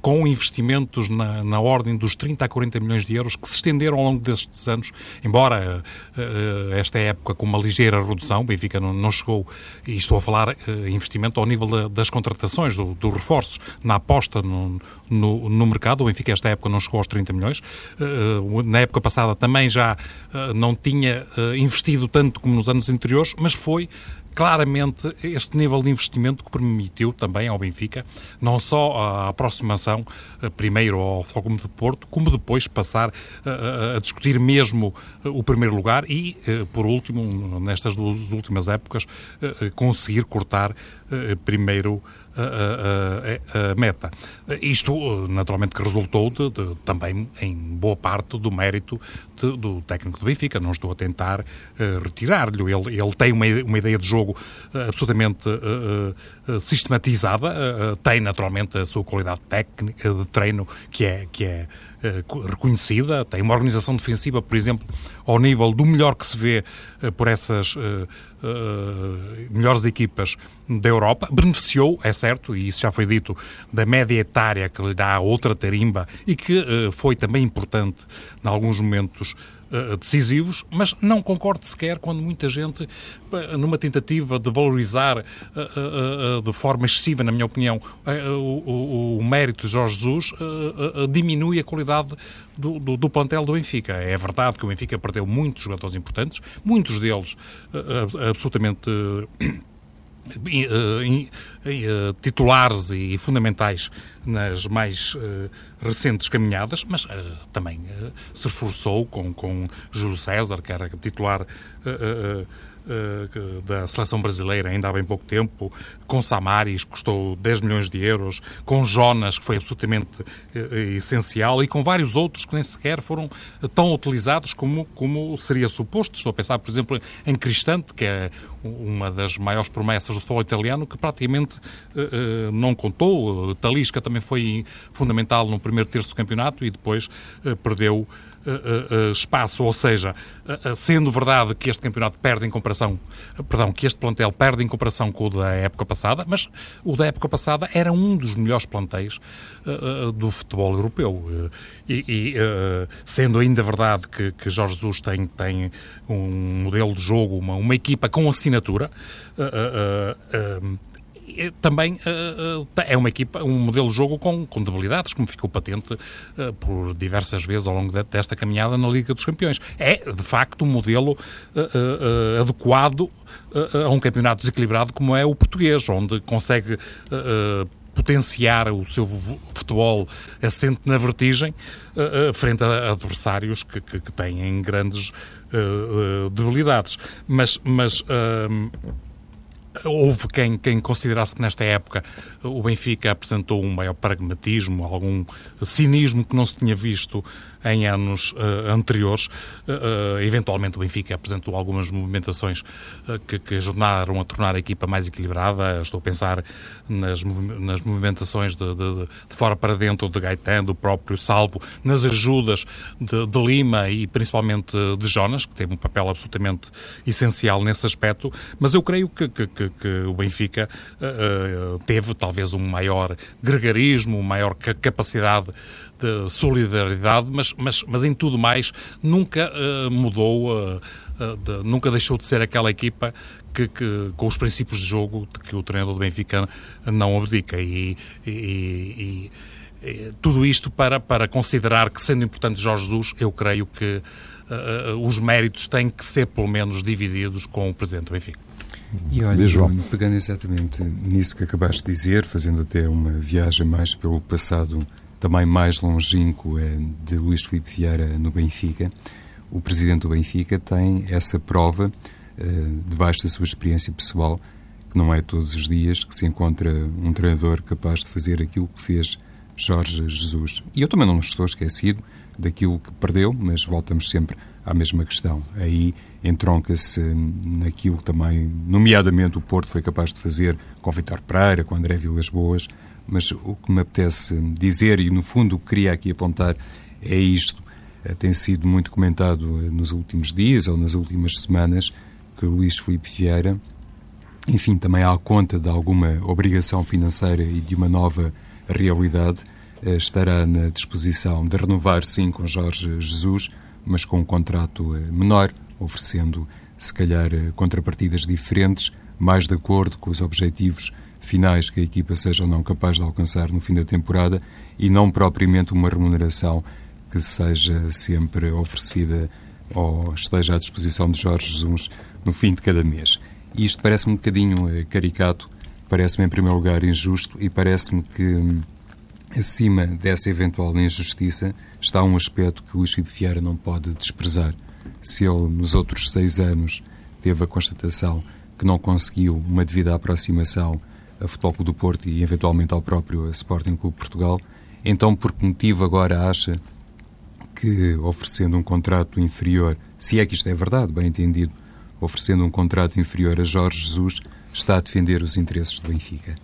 Speaker 3: com investimentos na, na ordem dos 30 a 40 milhões de euros que se estenderam ao longo destes anos, embora esta época com uma ligeira ligeira redução. O Benfica não, não, chegou, e estou a falar uh, investimento ao nível da, das contratações, dos do reforços, na aposta no, no, no, mercado. O Benfica, esta época, não chegou aos 30 milhões. Uh, na época passada também já uh, não tinha investido tanto como nos anos anteriores, mas foi claramente este nível de investimento que permitiu também ao Benfica não só a aproximação eh, primeiro ao Futebol de Porto, como depois passar a, eh, a, a, discutir mesmo eh, o primeiro lugar e, por último, nestas duas últimas épocas, conseguir cortar primeiro a, a, a, meta. Isto, naturalmente, que resultou de, de, também, em boa parte, do mérito de, do técnico do Benfica. Não estou a tentar uh, retirar-lhe. Ele, ele tem uma, uma ideia de jogo uh, absolutamente uh, sistematizada, tem, naturalmente, a sua qualidade técnica de treino, que é, que é reconhecida, tem uma organização defensiva, por exemplo, ao nível do melhor que se vê por essas melhores equipas da Europa. Beneficiou, é certo, e isso já foi dito, da média etária que lhe dá outra tarimba e que foi também importante, em alguns momentos, decisivos, mas não concordo sequer quando muita gente, uh, numa tentativa de valorizar uh, de forma excessiva, na minha opinião, o, o, o, mérito de Jorge Jesus, diminui a qualidade do, do, do, plantel do Benfica. É verdade que o Benfica perdeu muitos jogadores importantes, muitos deles absolutamente titulares e fundamentais nas mais recentes caminhadas, mas também se esforçou com, com Júlio César, que era titular da seleção brasileira ainda há bem pouco tempo, com Samaris, que custou 10 milhões de euros, com Jonas, que foi absolutamente essencial, e com vários outros que nem sequer foram tão utilizados como, como seria suposto. Estou a pensar, por exemplo, em Cristante, que é uma das maiores promessas do futebol italiano, que praticamente uh, não contou. Talisca também foi fundamental no primeiro terço do campeonato e depois perdeu espaço, ou seja, sendo verdade que este campeonato perde em comparação, perdão, que este plantel perde em comparação com o da época passada, mas o da época passada era um dos melhores plantéis do futebol europeu. E, e sendo ainda verdade que, que Jorge Jesus tem, tem um modelo de jogo, uma, uma equipa com assinatura, também uh, é uma equipa, um modelo de jogo com, com debilidades, como ficou patente uh, por diversas vezes ao longo de, desta caminhada na Liga dos Campeões. É, de facto, um modelo uh, adequado a um campeonato desequilibrado como é o português, onde consegue potenciar o seu futebol assente na vertigem uh, uh, frente a adversários que, que, que têm grandes uh, debilidades. Mas, mas Houve quem, quem considerasse que nesta época o Benfica apresentou um maior pragmatismo, algum cinismo que não se tinha visto em anos uh, anteriores. Uh, uh, eventualmente o Benfica apresentou algumas movimentações que, que, ajudaram a tornar a equipa mais equilibrada. Estou a pensar nas, nas movimentações de, de, de, fora para dentro de Gaetan, do próprio Salvo, nas ajudas de, de, Lima e principalmente de Jonas, que teve um papel absolutamente essencial nesse aspecto. Mas eu creio que, que, que o Benfica teve talvez um maior gregarismo, uma maior capacidade de solidariedade, mas, mas, mas em tudo mais nunca uh, mudou, uh, uh, de, nunca deixou de ser aquela equipa que, que, com os princípios de jogo de que o treinador do Benfica não abdica. E, e, e, e, tudo isto para, para considerar que, sendo importante Jorge Jesus, eu creio que os méritos têm que ser, pelo menos, divididos com o Presidente do Benfica.
Speaker 6: E olha, Bruno, pegando exatamente nisso que acabaste de dizer, fazendo até uma viagem mais pelo passado também mais longínquo é de Luís Filipe Vieira no Benfica. O presidente do Benfica tem essa prova, uh, debaixo da sua experiência pessoal, que não é todos os dias que se encontra um treinador capaz de fazer aquilo que fez Jorge Jesus. E eu também não estou esquecido daquilo que perdeu, mas voltamos sempre à mesma questão. Aí entronca-se naquilo que também, nomeadamente, o Porto foi capaz de fazer com Vitor Pereira, com André Vilas Boas, mas o que me apetece dizer, e no fundo o que queria aqui apontar, é isto. Eh, tem sido muito comentado eh, nos últimos dias ou nas últimas semanas que Luís Filipe Vieira, enfim, também à conta de alguma obrigação financeira e de uma nova realidade, eh, estará na disposição de renovar, sim, com Jorge Jesus, mas com um contrato menor, oferecendo, se calhar, contrapartidas diferentes, mais de acordo com os objetivos finais que a equipa seja ou não capaz de alcançar no fim da temporada e não propriamente uma remuneração que seja sempre oferecida ou esteja à disposição de Jorge Jesus no fim de cada mês. E isto parece-me um bocadinho eh, caricato, parece-me em primeiro lugar injusto e parece-me que hum, acima dessa eventual injustiça está um aspecto que Luís Filipe Vieira não pode desprezar. Se ele nos outros seis anos teve a constatação que não conseguiu uma devida aproximação a Futebol Clube do Porto e eventualmente ao próprio Sporting Clube Portugal, então por que motivo agora acha que oferecendo um contrato inferior, se é que isto é verdade, bem entendido, oferecendo um contrato inferior a Jorge Jesus, está a defender os interesses do Benfica?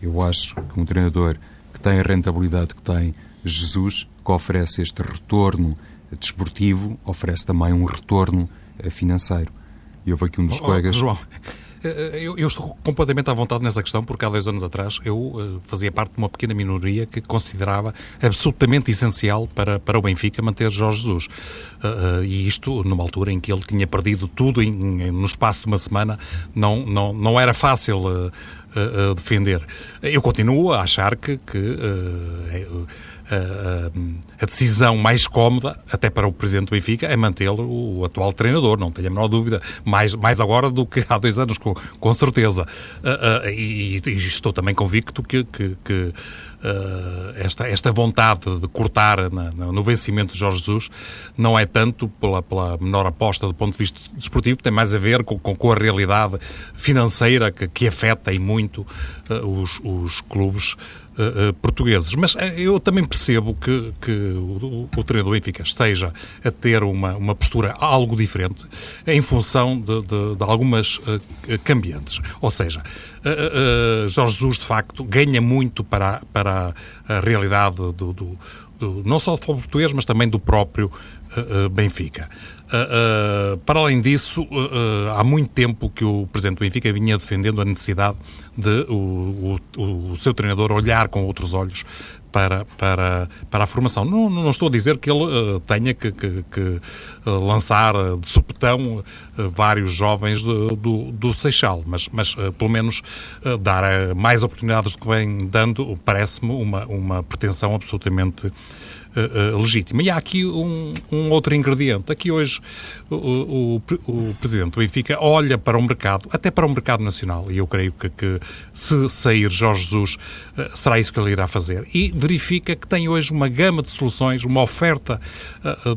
Speaker 6: Eu acho que um treinador que tem a rentabilidade que tem Jesus, que oferece este retorno desportivo, oferece também um retorno financeiro. E houve aqui um dos oh, colegas.
Speaker 3: João, eh, eu, eu, estou completamente à vontade nessa questão, porque há dois anos atrás eu uh, fazia parte de uma pequena minoria que considerava absolutamente essencial para, para o Benfica manter Jorge Jesus. Uh, uh, e isto numa altura em que ele tinha perdido tudo em, em, no espaço de uma semana, não, não, não era fácil defender. Eu continuo a achar que. que a decisão mais cómoda, até para o Presidente do Benfica, é mantê-lo o atual treinador, não tenho a menor dúvida, mais, mais agora do que há dois anos, com, com certeza. Uh, uh, e, e, estou também convicto que, que, que Uh, esta, esta vontade de cortar na, na, no vencimento de Jorge Jesus não é tanto pela, pela menor aposta do ponto de vista desportivo, tem mais a ver com, com, com a realidade financeira que, que afeta e muito uh, os, os clubes uh, portugueses. Mas uh, eu também percebo que, que o, o treinador do Benfica esteja a ter uma, uma postura algo diferente em função de, de, de algumas cambiantes. Ou seja, Jorge Jesus, de facto, ganha muito para, para a realidade do, do, do não só do futebol português, mas também do próprio Benfica. Uh, para além disso, uh, há muito tempo que o Presidente do Benfica vinha defendendo a necessidade de o, o, o seu treinador olhar com outros olhos para, para, para a formação. Não, não estou a dizer que ele uh, tenha que, que, que lançar de supetão vários jovens do, do, do Seixal, mas, mas pelo menos dar mais oportunidades do que vem dando parece-me uma, uma pretensão absolutamente uh, legítima. E há aqui um, um, outro ingrediente. Aqui hoje o, o, o, Presidente do Benfica olha para o mercado, até para o mercado nacional, e eu creio que, que se sair Jorge Jesus, uh, será isso que ele irá fazer. E verifica que tem hoje uma gama de soluções, uma oferta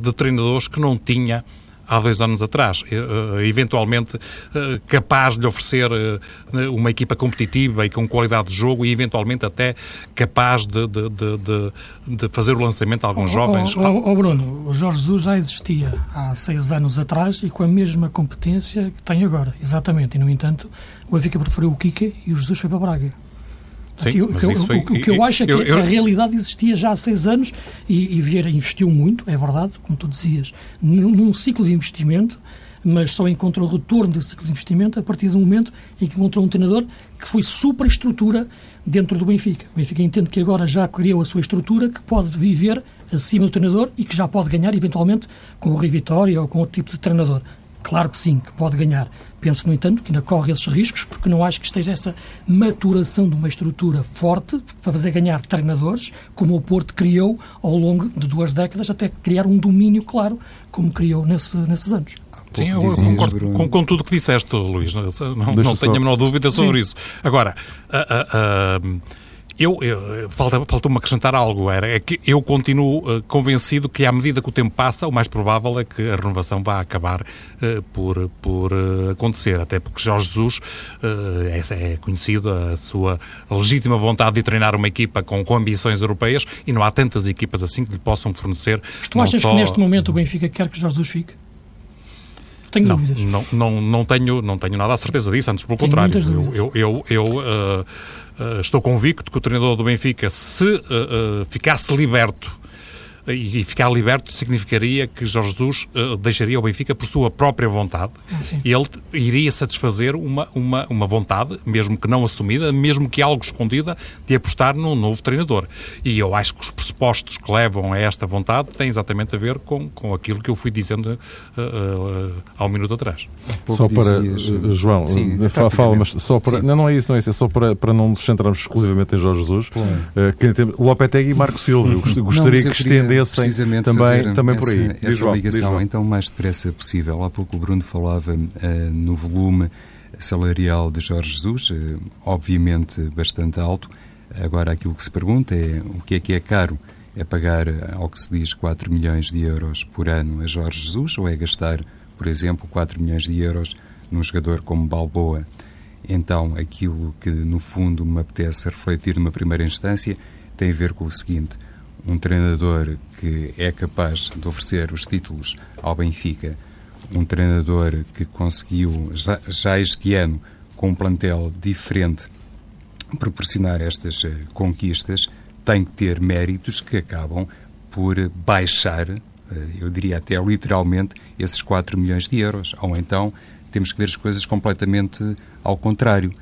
Speaker 3: de treinadores que não tinha há dois anos atrás, eh, eventualmente eh, capaz de oferecer eh, uma equipa competitiva e com qualidade de jogo e eventualmente até capaz de, de, de, de fazer o lançamento de alguns oh, jovens.
Speaker 4: Oh, oh, oh, Bruno, o Jorge Jesus já existia há seis anos atrás e com a mesma competência que tem agora, exatamente. E, no entanto, o Benfica preferiu o Kika e o Jesus foi para Braga. Sim, o, que, foi, o, o, que eu acho é que eu, eu, a realidade existia já há seis anos e, e Vieira investiu muito, é verdade, como tu dizias, num, num ciclo de investimento, mas só encontrou retorno desse ciclo de investimento a partir do momento em que encontrou um treinador que foi superestrutura dentro do Benfica. O Benfica entende que agora já criou a sua estrutura, que pode viver acima do treinador e que já pode ganhar, eventualmente, com o Rui Vitória ou com outro tipo de treinador. Claro que sim, que pode ganhar. Penso, no entanto, que ainda corre esses riscos, porque não acho que esteja essa maturação de uma estrutura forte para fazer ganhar treinadores, como o Porto criou ao longo de duas décadas, até criar um domínio claro, como criou nesse, nesses anos.
Speaker 3: Sim, eu concordo com, com, tudo o que disseste, Luís. Não, não, tenho a menor dúvida sobre Sim. isso. Agora, uh, uh, uh, eu, eu falta, faltou-me acrescentar algo, era é que eu continuo uh, convencido que à medida que o tempo passa, o mais provável é que a renovação vá acabar uh, por, por uh, acontecer, até porque Jorge Jesus é, é, conhecido a sua legítima vontade de treinar uma equipa com, com ambições europeias e não há tantas equipas assim que lhe possam fornecer.
Speaker 4: Mas tu achas só... que neste momento o Benfica quer que Jorge Jesus fique? Tenho
Speaker 3: não,
Speaker 4: dúvidas.
Speaker 3: Não, não, não, tenho, não tenho nada a certeza disso, antes pelo tenho contrário. Eu, eu, eu, eu Uh, estou convicto que o treinador do Benfica, se uh, uh, ficasse liberto e ficar liberto significaria que Jorge Jesus uh, deixaria o Benfica por sua própria vontade ah, e ele iria satisfazer uma, uma, uma vontade, mesmo que não assumida, mesmo que algo escondida, de apostar num novo treinador. E eu acho que os pressupostos que levam a esta vontade têm exatamente a ver com, com aquilo que eu fui dizendo uh, uh, há um minuto atrás.
Speaker 1: Só para, dizias, João, sim, fala, fala, mas só para. Não, não é isso, não é isso, é só para, para não nos centrarmos exclusivamente em Jorge Jesus. Claro. Uh, Lopetegui e Marco Silva. Eu gostaria não, que estendesse precisamente também, também por aí.
Speaker 6: Essa, essa ligação, então, o mais depressa possível. Há pouco o Bruno falava uh, no volume salarial de Jorge Jesus, uh, obviamente bastante alto. Agora, aquilo que se pergunta é o que é que é caro? É pagar, ao que se diz, 4 milhões de euros por ano a Jorge Jesus ou é gastar, por exemplo, 4 milhões de euros num jogador como Balboa? Então, aquilo que no fundo me apetece refletir numa primeira instância tem a ver com o seguinte: um treinador que é capaz de oferecer os títulos ao Benfica, um treinador que conseguiu, já, já este ano, com um plantel diferente, proporcionar estas eh, conquistas, tem que ter méritos que acabam por baixar, eh, eu diria até literalmente, esses 4 milhões de euros. Ou então temos que ver as coisas completamente ao contrário.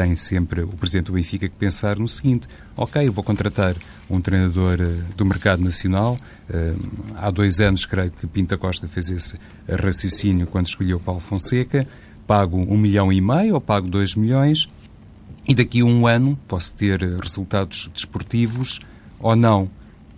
Speaker 6: Eh, tem sempre o Presidente do Benfica que pensar no seguinte: ok, vou contratar um treinador eh, do mercado nacional. Eh, há dois anos, creio que Pinta Costa fez esse raciocínio quando escolheu Paulo Fonseca. Pago um milhão e meio ou pago dois milhões e daqui a um ano posso ter resultados desportivos ou não.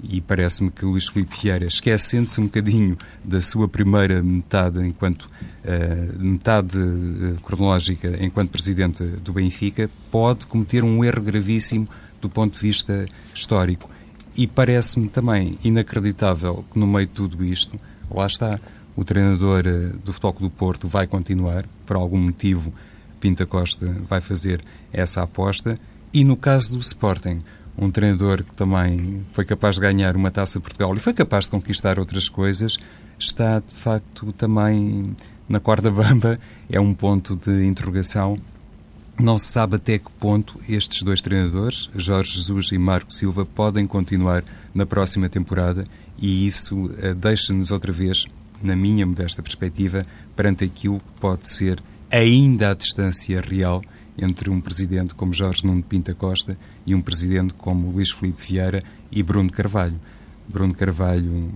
Speaker 6: E parece-me que Luís Filipe Vieira, esquecendo-se um bocadinho da sua primeira metade enquanto uh, metade uh, cronológica enquanto presidente do Benfica, pode cometer um erro gravíssimo do ponto de vista histórico. E parece-me também inacreditável que no meio de tudo isto, lá está, o treinador uh, do Futebol do Porto vai continuar, por algum motivo Pinta Costa vai fazer essa aposta, e no caso do Sporting, um treinador que também foi capaz de ganhar uma taça Portugal e foi capaz de conquistar outras coisas, está de facto também na corda bamba. É um ponto de interrogação. Não se sabe até que ponto estes dois treinadores, Jorge Jesus e Marco Silva, podem continuar na próxima temporada e isso uh, deixa-nos outra vez, na minha modesta perspectiva, perante aquilo que pode ser ainda a distância real entre um presidente como Jorge Nuno Pinta Costa e um presidente como Luís Filipe Vieira e Bruno Carvalho. Bruno Carvalho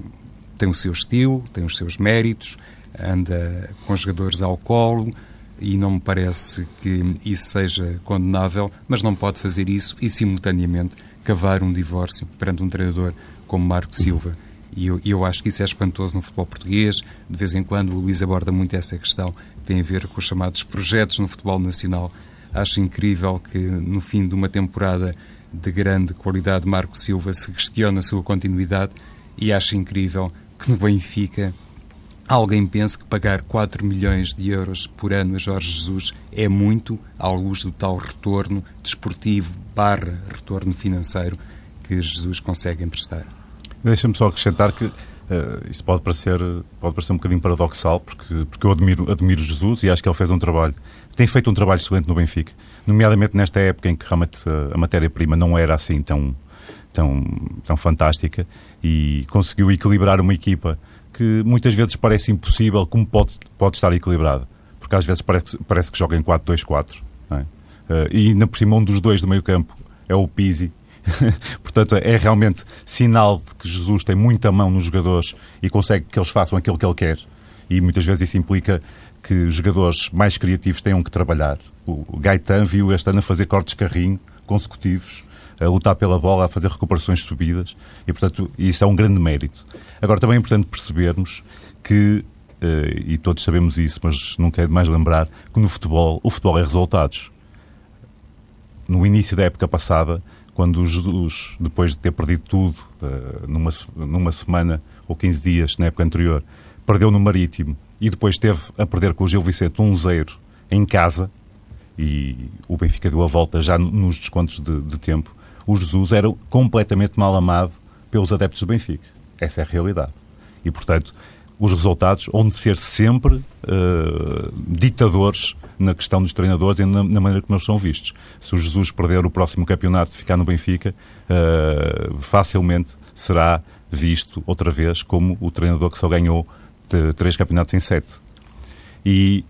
Speaker 6: tem o seu estilo, tem os seus méritos, anda com jogadores ao colo e não me parece que isso seja condenável, mas não pode fazer isso e simultaneamente cavar um divórcio perante um treinador como Marco Silva. E eu, eu, acho que isso é espantoso no futebol português. De vez em quando o Luís aborda muito essa questão, que tem a ver com os chamados projetos no futebol nacional Acho incrível que no fim de uma temporada de grande qualidade Marco Silva se questione a sua continuidade e acho incrível que no Benfica alguém pense que pagar 4 milhões de euros por ano a Jorge Jesus é muito à luz do tal retorno desportivo barra retorno financeiro que Jesus consegue emprestar.
Speaker 5: Deixa-me só acrescentar que Uh, isto pode parecer, pode parecer um bocadinho paradoxal, porque, porque eu admiro, admiro Jesus e acho que ele fez um trabalho, tem feito um trabalho excelente no Benfica, nomeadamente nesta época em que realmente eh, a matéria-prima não era assim tão, tão, tão fantástica e conseguiu equilibrar uma equipa que muitas vezes parece impossível, como pode, pode estar equilibrada, porque às vezes parece, parece que joga em 4-2-4. É? Uh, e ainda por cima, um dos dois do meio campo é o Pizzi, [laughs] Portanto, é realmente sinal de que Jesus tem muita mão nos jogadores e consegue que eles façam aquilo que ele quer. E muitas vezes isso implica que os jogadores mais criativos tenham que trabalhar. O Gaetan viu este ano a fazer cortes carrinho consecutivos, a lutar pela bola, a fazer recuperações subidas, e portanto isso é um grande mérito. Agora também é importante percebermos que, eh, e todos sabemos isso, mas nunca é demais lembrar, que no futebol, o futebol é resultados. No início da época passada, quando Jesus, depois de ter perdido tudo uh, numa, numa semana ou 15 dias na época anterior, perdeu no Marítimo e depois teve a perder com o Gil Vicente 1-0 em casa e o Benfica deu a volta já nos descontos de, de tempo, o Jesus era completamente mal amado pelos adeptos do Benfica. Essa é a realidade. E, portanto, os resultados vão de ser sempre uh, ditadores na questão dos treinadores e na, na, maneira como eles são vistos. Se o Jesus perder o próximo campeonato e ficar no Benfica, uh, facilmente será visto outra vez como o treinador que só ganhou três campeonatos em sete. E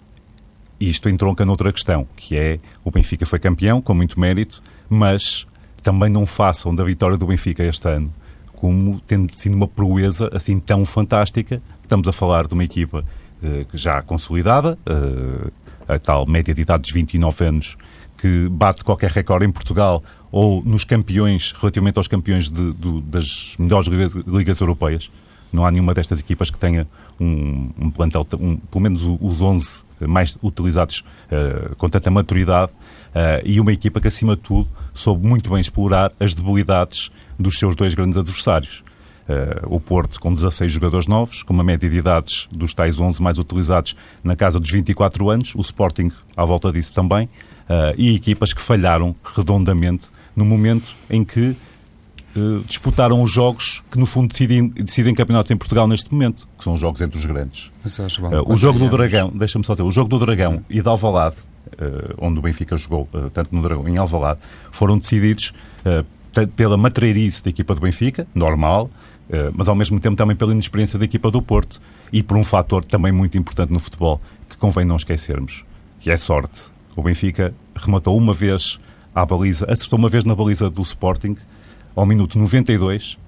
Speaker 5: isto entronca noutra questão, que é o Benfica foi campeão com muito mérito, mas também não façam da vitória do Benfica este ano como tendo sido uma proeza assim tão fantástica Estamos a falar de uma equipa uh, já consolidada, uh, a tal média de idade dos 29 anos, que bate qualquer recorde em Portugal ou nos campeões, relativamente aos campeões de, de, das melhores ligas, europeias. Não há nenhuma destas equipas que tenha um, um plantel, um, pelo menos os 11 mais utilizados uh, com tanta maturidade uh, e uma equipa que, acima de tudo, soube muito bem explorar as debilidades dos seus dois grandes adversários. Uh, o Porto com 16 jogadores novos, com uma média de idades dos tais 11 mais utilizados na casa dos 24 anos, o Sporting à volta disso também, uh, e equipas que falharam redondamente no momento em que uh, disputaram os jogos que no fundo decidem, decidem campeonatos em Portugal neste momento, que são os jogos entre os grandes. o jogo do Dragão, deixa-me só dizer, o jogo do Dragão e de Alvalade, onde o Benfica jogou, tanto no Dragão em Alvalade, foram decididos pela matreirice da equipa do Benfica, normal, eh, mas ao mesmo tempo também pela inexperiência da equipa do Porto e por um fator também muito importante no futebol que convém não esquecermos, que é sorte. O Benfica rematou uma vez à baliza, acertou uma vez na baliza do Sporting ao minuto 92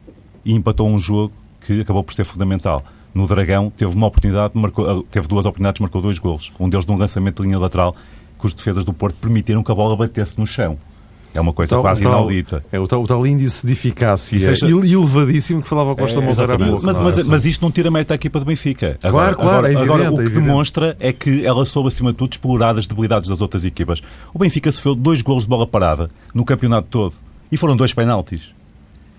Speaker 5: e empatou um jogo que acabou por ser fundamental. No Dragão teve uma oportunidade, marcou, eh, teve duas oportunidades, marcou dois golos. Um deles num lançamento de linha lateral que os defesas do Porto permitiram que a bola batesse no chão. É uma coisa quase
Speaker 1: tal,
Speaker 5: inaudita.
Speaker 1: É o tal, o tal índice de eficácia seja, elevadíssimo que falava Costa é, Monteiro há pouco.
Speaker 5: Mas, mas, mas, isto não tira mérito à equipa do Benfica. Agora, claro, claro, agora, é agora o que é demonstra é que ela soube, acima de tudo, explorar as debilidades das outras equipas. O Benfica sofreu dois golos de bola parada no campeonato todo. E foram dois penaltis.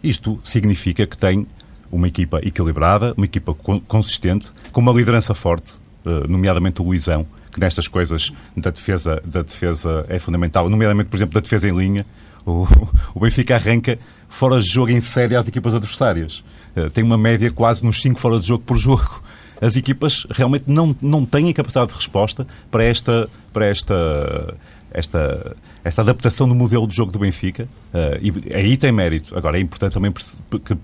Speaker 5: Isto significa que tem uma equipa equilibrada, uma equipa consistente, com uma liderança forte, eh, nomeadamente o Luizão, que nestas coisas da defesa, da defesa é fundamental, nomeadamente, por exemplo, da defesa em linha. O, [laughs] o Benfica arranca fora de jogo em série às equipas adversárias. Eh, tem uma média quase nos 5 fora de jogo por jogo. As equipas realmente não, não têm capacidade de resposta para esta, para esta, esta, esta adaptação do modelo de jogo do Benfica. Uh, e aí tem mérito. Agora, é importante também que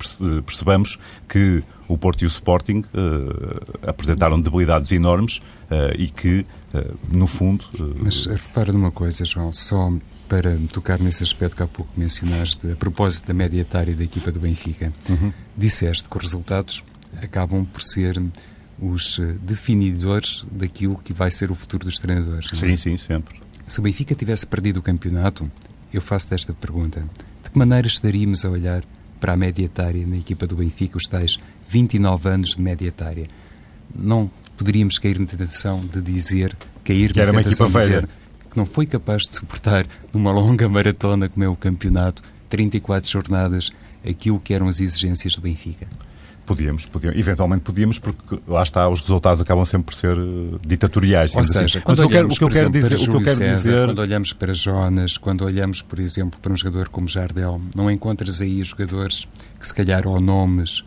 Speaker 5: percebamos que o Porto e o Sporting uh, apresentaram debilidades enormes uh, e que, no fundo.
Speaker 6: Mas repara numa coisa, João, só para tocar nesse aspecto que há pouco mencionaste, a propósito da média etária da equipa do Benfica, uhum. disseste que os resultados acabam por ser os definidores daquilo que vai ser o futuro dos treinadores.
Speaker 5: Sim, é? sim, sempre.
Speaker 6: Se o Benfica tivesse perdido o campeonato, eu faço esta pergunta: de que maneira estaríamos a olhar para a média etária na equipa do Benfica, os tais 29 anos de média etária? Não poderíamos cair na tentação de dizer, cair
Speaker 5: que
Speaker 6: na
Speaker 5: tentação de dizer
Speaker 6: que não foi capaz de suportar numa longa maratona como é o campeonato, 34 jornadas, aquilo que eram as exigências do Benfica?
Speaker 5: Podíamos, podíamos, eventualmente podíamos, porque lá está, os resultados acabam sempre por ser uh, ditatoriais.
Speaker 6: Ou assim. seja, assim. quando Mas olhamos, o que eu quero, dizer, o que eu quero César, dizer... quando olhamos para Jonas, quando olhamos, por exemplo, para um jogador como Jardel, não encontras aí jogadores que se calhar ou nomes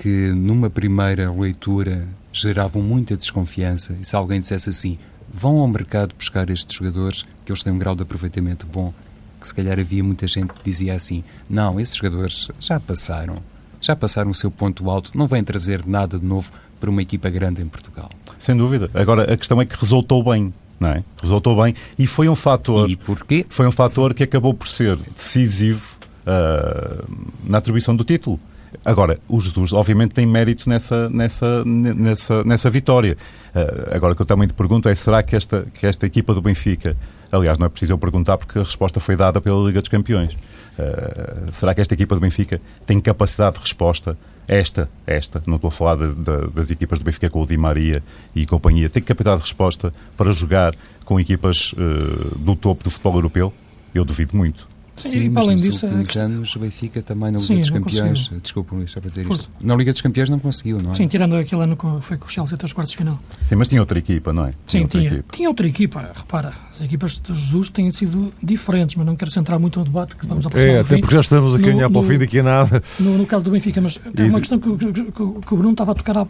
Speaker 6: que numa primeira leitura geravam muita desconfiança e se alguém dissesse assim, vão ao mercado buscar estes jogadores que eles têm um grau de aproveitamento bom, que se calhar havia muita gente que dizia assim, não, esses jogadores já passaram já passaram o seu ponto alto, não vêm trazer nada de novo para uma equipa grande em Portugal.
Speaker 5: Sem dúvida. Agora, a questão é que resultou bem. Não é? Resultou bem e foi um fator.
Speaker 6: E porquê?
Speaker 5: Foi um fator que acabou por ser decisivo uh, na atribuição do título. Agora, o Jesus, obviamente, tem mérito nessa, nessa, nessa, nessa vitória. Uh, agora, o que eu também te pergunto é: será que esta, que esta equipa do Benfica, aliás, não é preciso eu perguntar porque a resposta foi dada pela Liga dos Campeões, uh, será que esta equipa do Benfica tem capacidade de resposta? Esta, esta, não estou a falar de, de, das equipas do Benfica com o Di Maria e companhia, tem capacidade de resposta para jogar com equipas uh, do topo do futebol europeu? Eu duvido muito.
Speaker 6: Sim, mas nos disso, últimos é anos o Benfica também na Liga Sim, dos Campeões, conseguiu. desculpa Luís, só para dizer Força. isto, na Liga dos Campeões não conseguiu, não é?
Speaker 4: Sim, tirando aquele ano que foi com o Chelsea até os quartos de final.
Speaker 5: Sim, mas tinha outra equipa, não é?
Speaker 4: Tinha Sim, outra tinha. Equipa. Tinha outra equipa, repara, as equipas de Jesus têm sido diferentes, mas não quero centrar muito no debate que vamos aproximar
Speaker 1: É, até porque já estamos a olhar para o fim daqui a nada.
Speaker 4: No, no caso do Benfica, mas tem uma questão que, que, que, que, o Bruno estava a tocar à,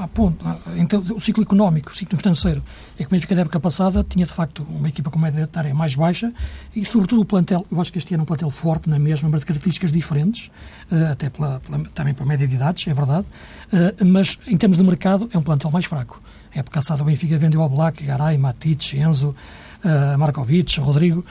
Speaker 4: à, à ponto, então, o ciclo económico, o ciclo financeiro. É que o Benfica da época passada tinha de facto uma equipa com média etária mais baixa e sobretudo o plantel, eu acho que este ano é um plantel forte na mesma, mas de características diferentes, uh, até pela, pela, também pela média de idades, é verdade, mas em termos de mercado é um plantel mais fraco. A época passada o Benfica vendeu ao Black, Garay, Matic, Enzo, Markovic, Rodrigo,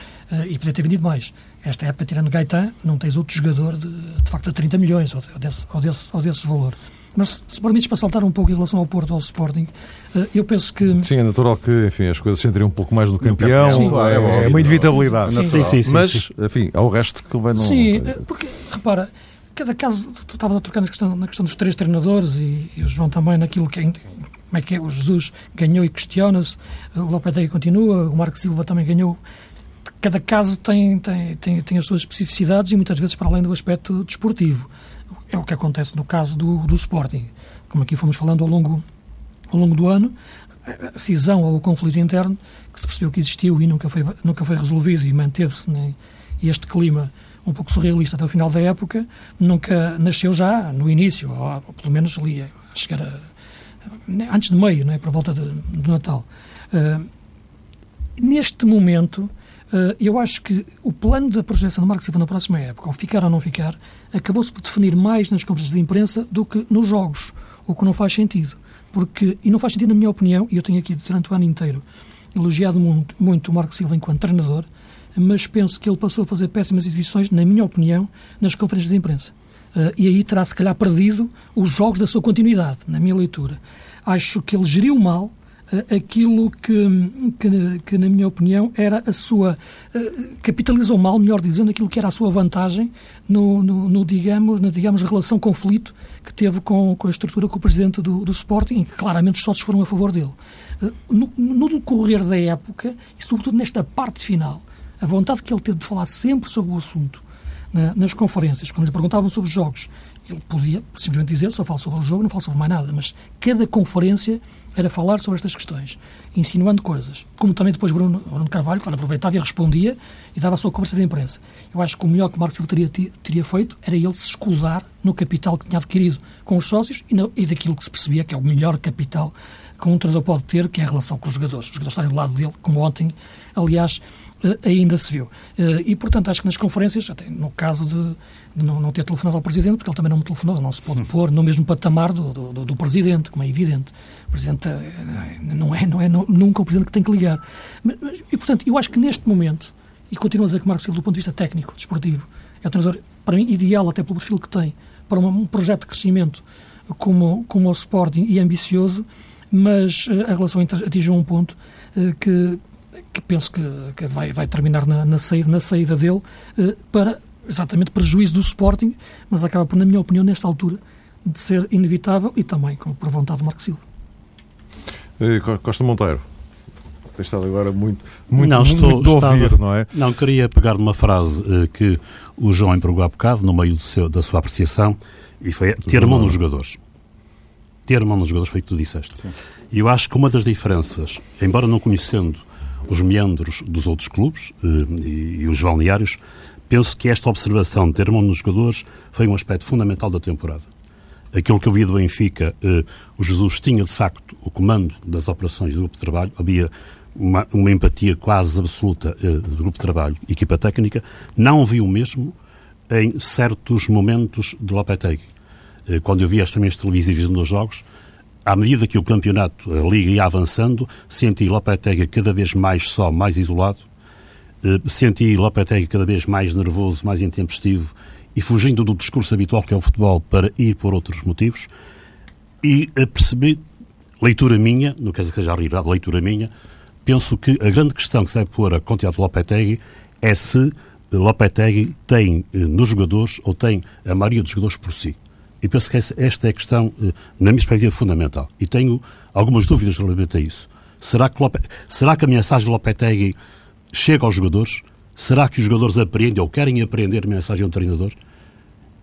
Speaker 4: e podia ter vendido mais. Esta época, tirando Gaetan, não tens outro jogador de, de facto de 30 milhões ou desse, ou desse, ou desse valor. Mas se permites para saltar um pouco em relação ao Porto, ao Sporting, eh, eu penso que...
Speaker 1: Sim, é natural que enfim, as coisas se entrem um pouco mais do campeão, campeão sim, é, é, uma inevitabilidade. Sim, sim, sim, Mas, enfim, ao resto que vai não...
Speaker 4: Sim, porque, repara, cada caso, tu estavas a trocar na questão, na questão dos três treinadores e, e o João também naquilo que é, como é que é, o Jesus ganhou e questiona-se, o Lopetegui continua, o Marco Silva também ganhou. Cada caso tem, tem, tem, tem as suas especificidades e muitas vezes para além do aspecto desportivo. É o que acontece no caso do, do Sporting. Como aqui fomos falando ao longo, ao longo do ano, a cisão ou o conflito interno que se percebeu que existiu e nunca foi, nunca foi resolvido e manteve-se né, este clima um pouco surrealista até o final da época, nunca nasceu já no início, ou, pelo menos ali, a a, antes de meio, é, por volta de, do Natal. Uh, neste momento, uh, eu acho que o plano da projeção do Marco Silva na próxima época, ao ficar ou não ficar, acabou-se por definir mais nas conferências de imprensa do que nos jogos, o que não faz sentido. Porque, e não faz sentido na minha opinião, e eu tenho aqui durante o ano inteiro elogiado muito, muito o Marco Silva enquanto treinador, mas penso que ele passou a fazer péssimas exibições, na minha opinião, nas conferências de imprensa. Uh, e aí terá, se calhar, perdido os jogos da sua continuidade, na minha leitura. Acho que ele geriu mal aquilo que, que, que, na minha opinião, era a sua. Uh, capitalizou mal, melhor dizendo, aquilo que era a sua vantagem no, no, no digamos, na digamos, relação conflito que teve com, com a estrutura com o presidente do, do Sporting, que claramente os sócios foram a favor dele. Uh, no, no decorrer da época, e sobretudo nesta parte final, a vontade que ele teve de falar sempre sobre o assunto na, nas conferências, quando lhe perguntavam sobre os jogos, ele podia simplesmente dizer só falo sobre o jogo, não falo sobre mais nada, mas cada conferência era falar sobre estas questões, insinuando coisas. Como também depois Bruno, Bruno Carvalho, claro, aproveitava e respondia e dava a sua conversa de imprensa. Eu acho que o melhor que Marcos Silva teria, teria feito era ele se escusar no capital que tinha adquirido com os sócios e, no, e daquilo que se percebia que é o melhor capital que um treinador pode ter, que é a relação com os jogadores. Os jogadores estarem do lado dele, como ontem, aliás, eh, ainda se viu. Eh, e, portanto, acho que nas conferências, até no caso de, não, não, ter telefonado ao Presidente, porque ele também não me telefonou, não se pode pôr no mesmo patamar do, do, do Presidente, como é evidente. O Presidente eh, não é, não é nunca o Presidente que tem que ligar. Mas, e, portanto, eu acho que neste momento, e continuo a dizer que Marcos Silva, do ponto de vista técnico, desportivo, é o treinador, para mim, ideal, até pelo perfil que tem, para um, projeto de crescimento como, como o Sporting e ambicioso, mas a relação atingiu um ponto que que penso que, que vai, vai terminar na, na, saída, na saída dele, eh, para exatamente prejuízo do Sporting, mas acaba por, na minha opinião, nesta altura, de ser inevitável e também com, por vontade de Marco Silva.
Speaker 1: Eh, Costa Monteiro. Tem estado agora muito, muito,
Speaker 2: não,
Speaker 1: muito,
Speaker 2: estou,
Speaker 1: muito estava, ouvir, não é?
Speaker 2: Não, queria pegar numa frase uh, que o João empregou há bocado, no meio seu, da sua apreciação, e foi ter mão nos jogadores. Ter mão nos jogadores foi o que tu disseste. E eu acho que uma das diferenças, embora não conhecendo os meandros dos outros clubes eh, e, os balneários, penso que esta observação de ter mão nos jogadores foi um aspecto fundamental da temporada. Aquilo que eu vi do Benfica, eh, o Jesus tinha de facto o comando das operações do grupo de trabalho, havia uma, uma empatia quase absoluta eh, do grupo de trabalho equipa técnica, não vi o mesmo em certos momentos do Lopetegui. Quando eu vi as também televisivas nos jogos, à medida que o campeonato, a Liga ia avançando, senti Lopetegui cada vez mais só, mais isolado, eh, senti Lopetegui cada vez mais nervoso, mais intempestivo e fugindo do discurso habitual que é o futebol para ir por outros motivos e percebi, leitura minha, não quer dizer que seja a realidade, leitura minha, penso que a grande questão que se deve pôr a conta de Lopetegui é se Lopetegui tem eh, nos jogadores ou tem a maioria dos jogadores por si. E penso que esta é a questão, eh, na minha perspectiva, fundamental. E tenho algumas dúvidas relativamente a isso. Será que, Lope... Será que a mensagem de Lopetegui chega aos jogadores? Será que os jogadores aprendem ou querem aprender a mensagem do treinador?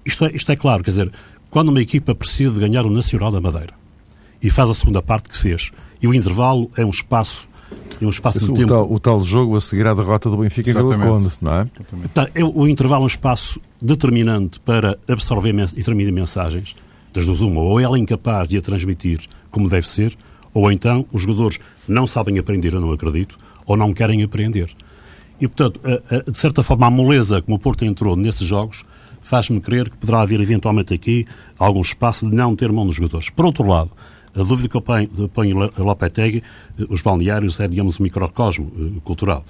Speaker 2: Isto é, isto é claro, quer dizer, quando uma equipa precisa de ganhar o Nacional da Madeira e faz a segunda parte que fez, e o intervalo é um espaço e um espaço
Speaker 1: Esse,
Speaker 2: de tempo.
Speaker 1: Tal, o tal jogo a seguir à derrota do Benfica em Conde, não é?
Speaker 2: Tá, é? O intervalo é um espaço determinante para absorver e transmitir mensagens, das duas uma, ou ela é incapaz de a transmitir como deve ser, ou então os jogadores não sabem aprender, eu não acredito, ou não querem aprender. E, portanto, de certa forma, a moleza como o Porto entrou nesses jogos faz-me crer que poderá haver eventualmente aqui algum espaço de não ter mão nos jogadores. Por outro lado, a dúvida que eu ponho, ponho a Lopetegui, eh, os balneários é, digamos, um microcosmo uh, cultural.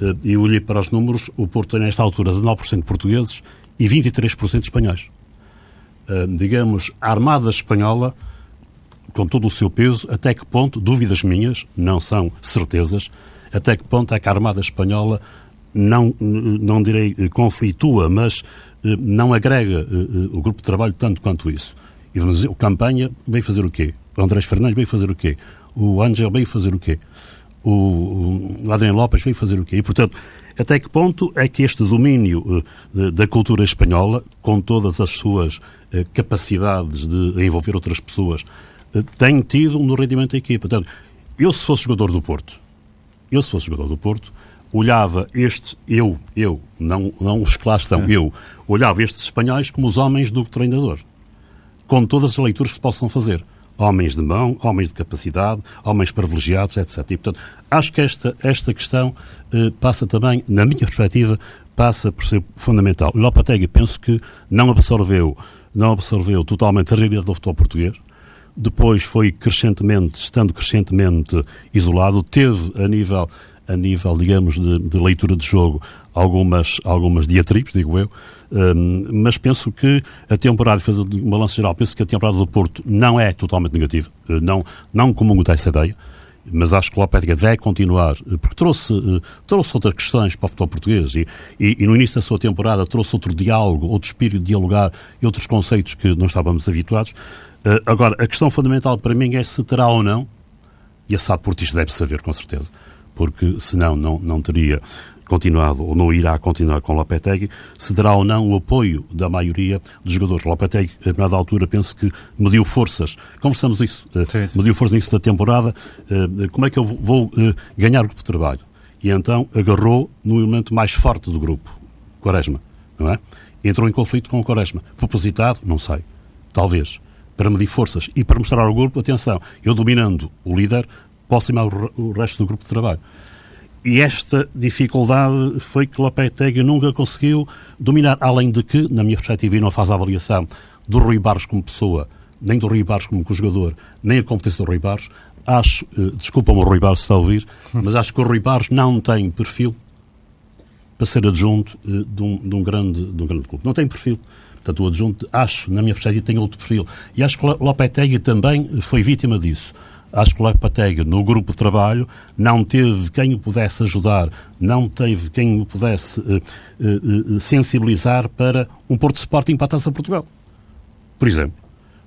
Speaker 2: Uh, eu olhei para os números, o Porto tem, nesta altura, 19% portugueses e 23% espanhóis. Digamos, a Armada Espanhola, com todo o seu peso, até que ponto, dúvidas minhas, não são certezas, até que ponto é que a Armada Espanhola não, não direi conflitua, mas não agrega o grupo de trabalho tanto quanto isso. E vamos dizer, o Campanha veio fazer o quê? O Andrés Fernandes veio fazer o quê? O Ângel veio fazer o quê? O, o Lopes veio fazer o quê? E, portanto, até que ponto é que este domínio da cultura espanhola, com todas as suas capacidades de envolver outras pessoas, tem tido no rendimento da equipa? Portanto, eu se fosse jogador do Porto, eu se fosse jogador do Porto, olhava estes, eu, eu, não, não os que lá estão, eu, olhava estes espanhóis como os homens do treinador, com todas as leituras que se possam fazer homens de mão, homens de capacidade, homens privilegiados, etc. E, portanto, acho que esta, esta questão eh, passa também, na minha perspectiva, passa por ser fundamental. Lopetegui penso que não absorveu, não absorveu totalmente a realidade do futebol português, depois foi crescentemente, estando crescentemente isolado, teve a nível, a nível digamos, de, de leitura de jogo algumas, algumas diatribes, digo eu, um, mas penso que a temporada, fez um balanço geral, penso que a temporada do Porto não é totalmente negativa, eh, não, não comungo dessa ideia, mas acho que o Lopetegui deve continuar, porque trouxe, trouxe outras questões para o futebol português e, e, e, no início da sua temporada trouxe outro diálogo, outro espírito de dialogar e outros conceitos que não estávamos habituados. Agora, a questão fundamental para mim é se terá ou não, e a SAD Portista deve saber com certeza, porque senão não, não teria continuado ou não irá continuar com Lopetegui, se terá ou não o apoio da maioria dos jogadores. Lopetegui, a determinada altura, penso que mediu forças. Conversamos isso. Eh, sim, sim. Mediu forças nisso da temporada. Eh, como é que eu vou eh, ganhar o grupo de trabalho? E então agarrou no elemento mais forte do grupo, Quaresma, não é? Entrou em conflito com o Quaresma. Propositado? Não sei. Talvez. Para medir forças e para mostrar ao grupo, atenção, eu dominando o líder, posso tomar o resto do grupo de trabalho. E esta dificuldade foi que Lopetegui nunca conseguiu dominar, além de que, na minha perspectiva, e não faz a avaliação do Rui Barros como pessoa, nem do Rui Barros como jogador, nem a competência do Rui Barros, acho, eh, desculpa-me o Rui Barros se está a ouvir, mas acho que o Rui Barros não tem perfil para ser adjunto eh, de, um, de, um grande, de um grande clube. Não tem perfil. Portanto, o adjunto, acho, na minha perspectiva, tem outro perfil. E acho que Lopetegui também foi vítima disso acho que Lepatega, no grupo de trabalho, não teve quem o pudesse ajudar, não teve quem o pudesse uh, uh, uh, sensibilizar para um Porto Sporting para a Taça Portugal. Por exemplo.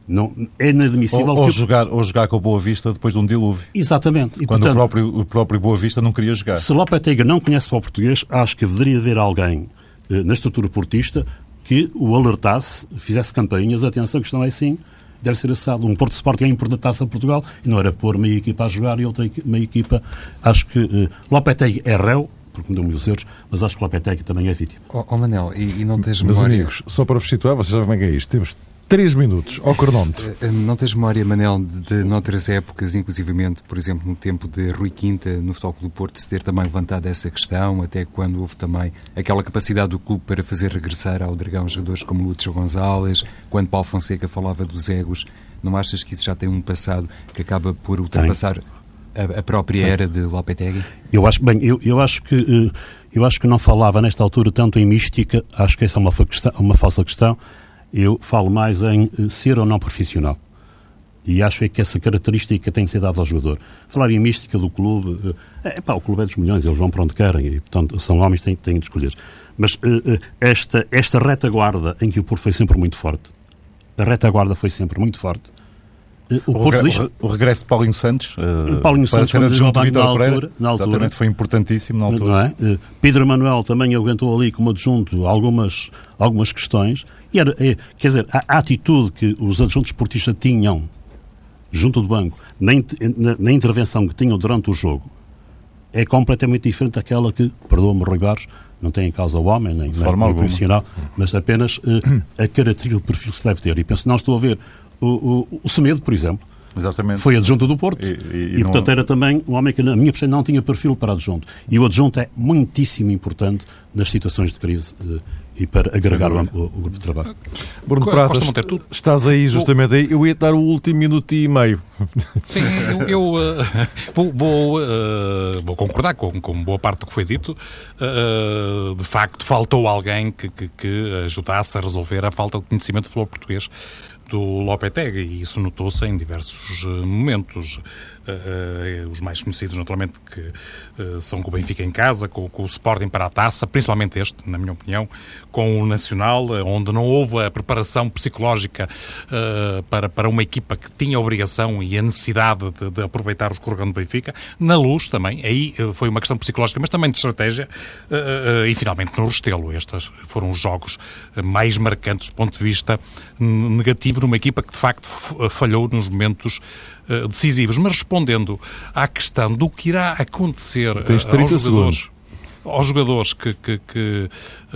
Speaker 2: Não, é inadmissível.
Speaker 5: Ou, ou jogar, ou jogar com o Boa Vista depois de um dilúvio.
Speaker 2: Exatamente.
Speaker 5: E, quando portanto, o, próprio, o próprio Boa Vista não queria jogar.
Speaker 2: Se Lopetega não conhece o português, acho que deveria haver alguém na estrutura portista que o alertasse, fizesse campainhas. Atenção, que isto não é assim deve ser assado. Um Porto Sport é importante Taça de Portugal e não era pôr meia equipa a jogar e outra meia equipa. Acho que uh, Lopetegui é réu, porque me deu mil euros, mas acho que Lopetegui também é vítima.
Speaker 6: Oh, oh Manel, e, e não tens
Speaker 1: Meus
Speaker 6: memória...
Speaker 1: amigos, só para vos situar, vocês sabem como é que é isto. Temos 3 minutos ao cronómetro.
Speaker 6: Eh, eh, não tens memória, Manel, de, de noutras épocas, inclusivamente, por exemplo, no tempo de Rui Quinta, no Futebol do Porto, se ter também levantado essa questão, até quando houve também aquela capacidade do clube para fazer regressar ao Dragão jogadores como Lúcio Gonzalez, quando Paulo Fonseca falava dos egos. Não achas que isso já tem um passado que acaba por ultrapassar a, a, própria Sim. era de Lopetegui?
Speaker 2: Eu acho, bem, eu, eu acho que eh, eu acho que não falava nesta altura tanto em mística, acho que essa é uma, uma falsa questão eu falo mais em eh, ser ou não profissional. E acho é que essa característica tem que ser dada ao jogador. Falar em mística do clube, é, pá, o clube é dos milhões, eles vão para onde querem, e, portanto, são homens, têm, têm de escolher. Mas esta, esta retaguarda em que o Porto foi sempre muito forte, a retaguarda foi sempre muito forte,
Speaker 5: o, o, regre diz... o, regresso de Paulinho Santos uh,
Speaker 2: Paulinho Santos
Speaker 5: ser adjunto de Vitor
Speaker 2: na
Speaker 5: Pereira
Speaker 2: altura, na altura,
Speaker 5: exatamente, foi importantíssimo na altura.
Speaker 2: É? Pedro Manuel também aguentou ali como adjunto algumas, algumas questões e era, é, quer dizer, a, atitude que os adjuntos esportistas tinham junto do banco, na, na, na, intervenção que tinham durante o jogo, é completamente diferente daquela que, perdoa-me Rui Barros, não tem em causa o homem, nem, nem o profissional, mas apenas uh, a característica, o perfil que se deve ter. E penso, não estou a ver o, o, o Semedo, por exemplo,
Speaker 5: Exatamente.
Speaker 2: Foi adjunto do Porto. E, e, e, e portanto, era também um homem que, na minha percepção, não tinha perfil para adjunto. E o adjunto é muitíssimo importante nas situações de crise uh, e para agregar o, o, grupo de trabalho.
Speaker 1: Bruno Pratas, estás aí justamente aí. Eu ia dar o último minuto e meio.
Speaker 3: Sim, eu, eu uh, [laughs] vou, vou, uh, vou, concordar com, com boa parte do que foi dito. Uh, de facto, faltou alguém que, que, que, ajudasse a resolver a falta de conhecimento do futebol português do Lopetegui e isso notou-se em diversos momentos. Uh, os mais conhecidos, naturalmente, que uh, são com o Benfica em casa, com, com, o Sporting para a taça, principalmente este, na minha opinião, com o Nacional, onde não houve a preparação psicológica para, para uma equipa que tinha a obrigação e a necessidade de, de aproveitar o escorregão do Benfica. Na luz também, aí foi uma questão psicológica, mas também de estratégia. e finalmente no Restelo. Estes foram os jogos mais marcantes do ponto de vista negativo numa equipa que de facto falhou nos momentos eh, decisivos. Mas respondendo à questão do que irá acontecer
Speaker 1: 30 aos
Speaker 3: jogadores,
Speaker 1: segundos.
Speaker 3: aos jogadores que, que, que uh,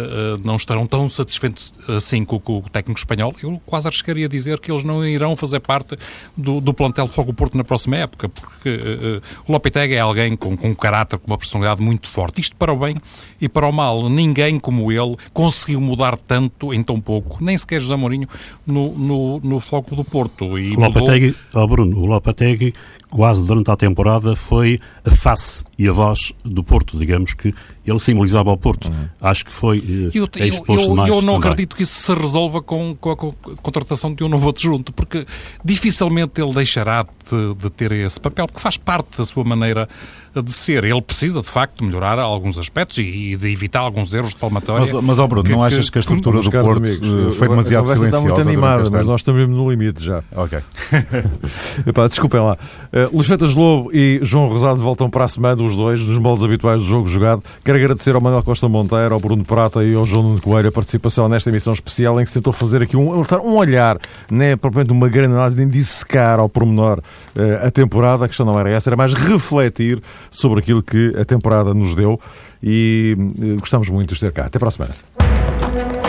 Speaker 3: não estarão tão satisfeitos assim com, com, o técnico espanhol, eu quase arriscaria dizer que eles não irão fazer parte do, do plantel de Fogo Porto na próxima época, porque uh, o Lopetegui é alguém com, com um caráter, com uma personalidade muito forte. Isto para o bem e para o mal. Ninguém como ele conseguiu mudar tanto em tão pouco, nem sequer José Mourinho, no, no, no Fogo do Porto.
Speaker 2: E o Lopetegui, mudou... oh Bruno, o Lopetegui quase durante a temporada foi a face e a voz do Porto, digamos que ele simbolizava o Porto. Uhum. Acho que foi
Speaker 3: eh, eu, é eu, eu, eu não também. acredito que isso se resolva com, com, a contratação de um novo adjunto, porque dificilmente ele deixará de, de ter esse papel, porque faz parte da sua maneira de ser. Ele precisa, de facto, melhorar alguns aspectos e, de evitar alguns erros de palmatória.
Speaker 5: Mas, mas oh Bruno, que, não achas que a estrutura do Porto amigos, foi demasiado silenciosa? Está
Speaker 1: muito animada, mas nós estamos no limite já.
Speaker 5: Ok. [laughs]
Speaker 1: Epá, desculpem lá. Uh, Luís Fetas Lobo e João Rosado voltam para a semana, os dois, nos moldes habituais do jogo jogado. Quero agradecer ao Manuel Costa Monteiro, ao Bruno Prata e ao João Nuno Coelho a participação nesta emissão especial em que se tentou fazer aqui um, um olhar, não é propriamente uma grande análise, nem dissecar ao pormenor a temporada. A questão não era essa, era mais refletir sobre aquilo que a temporada nos deu e uh, gostamos muito de ter cá. Até para a semana.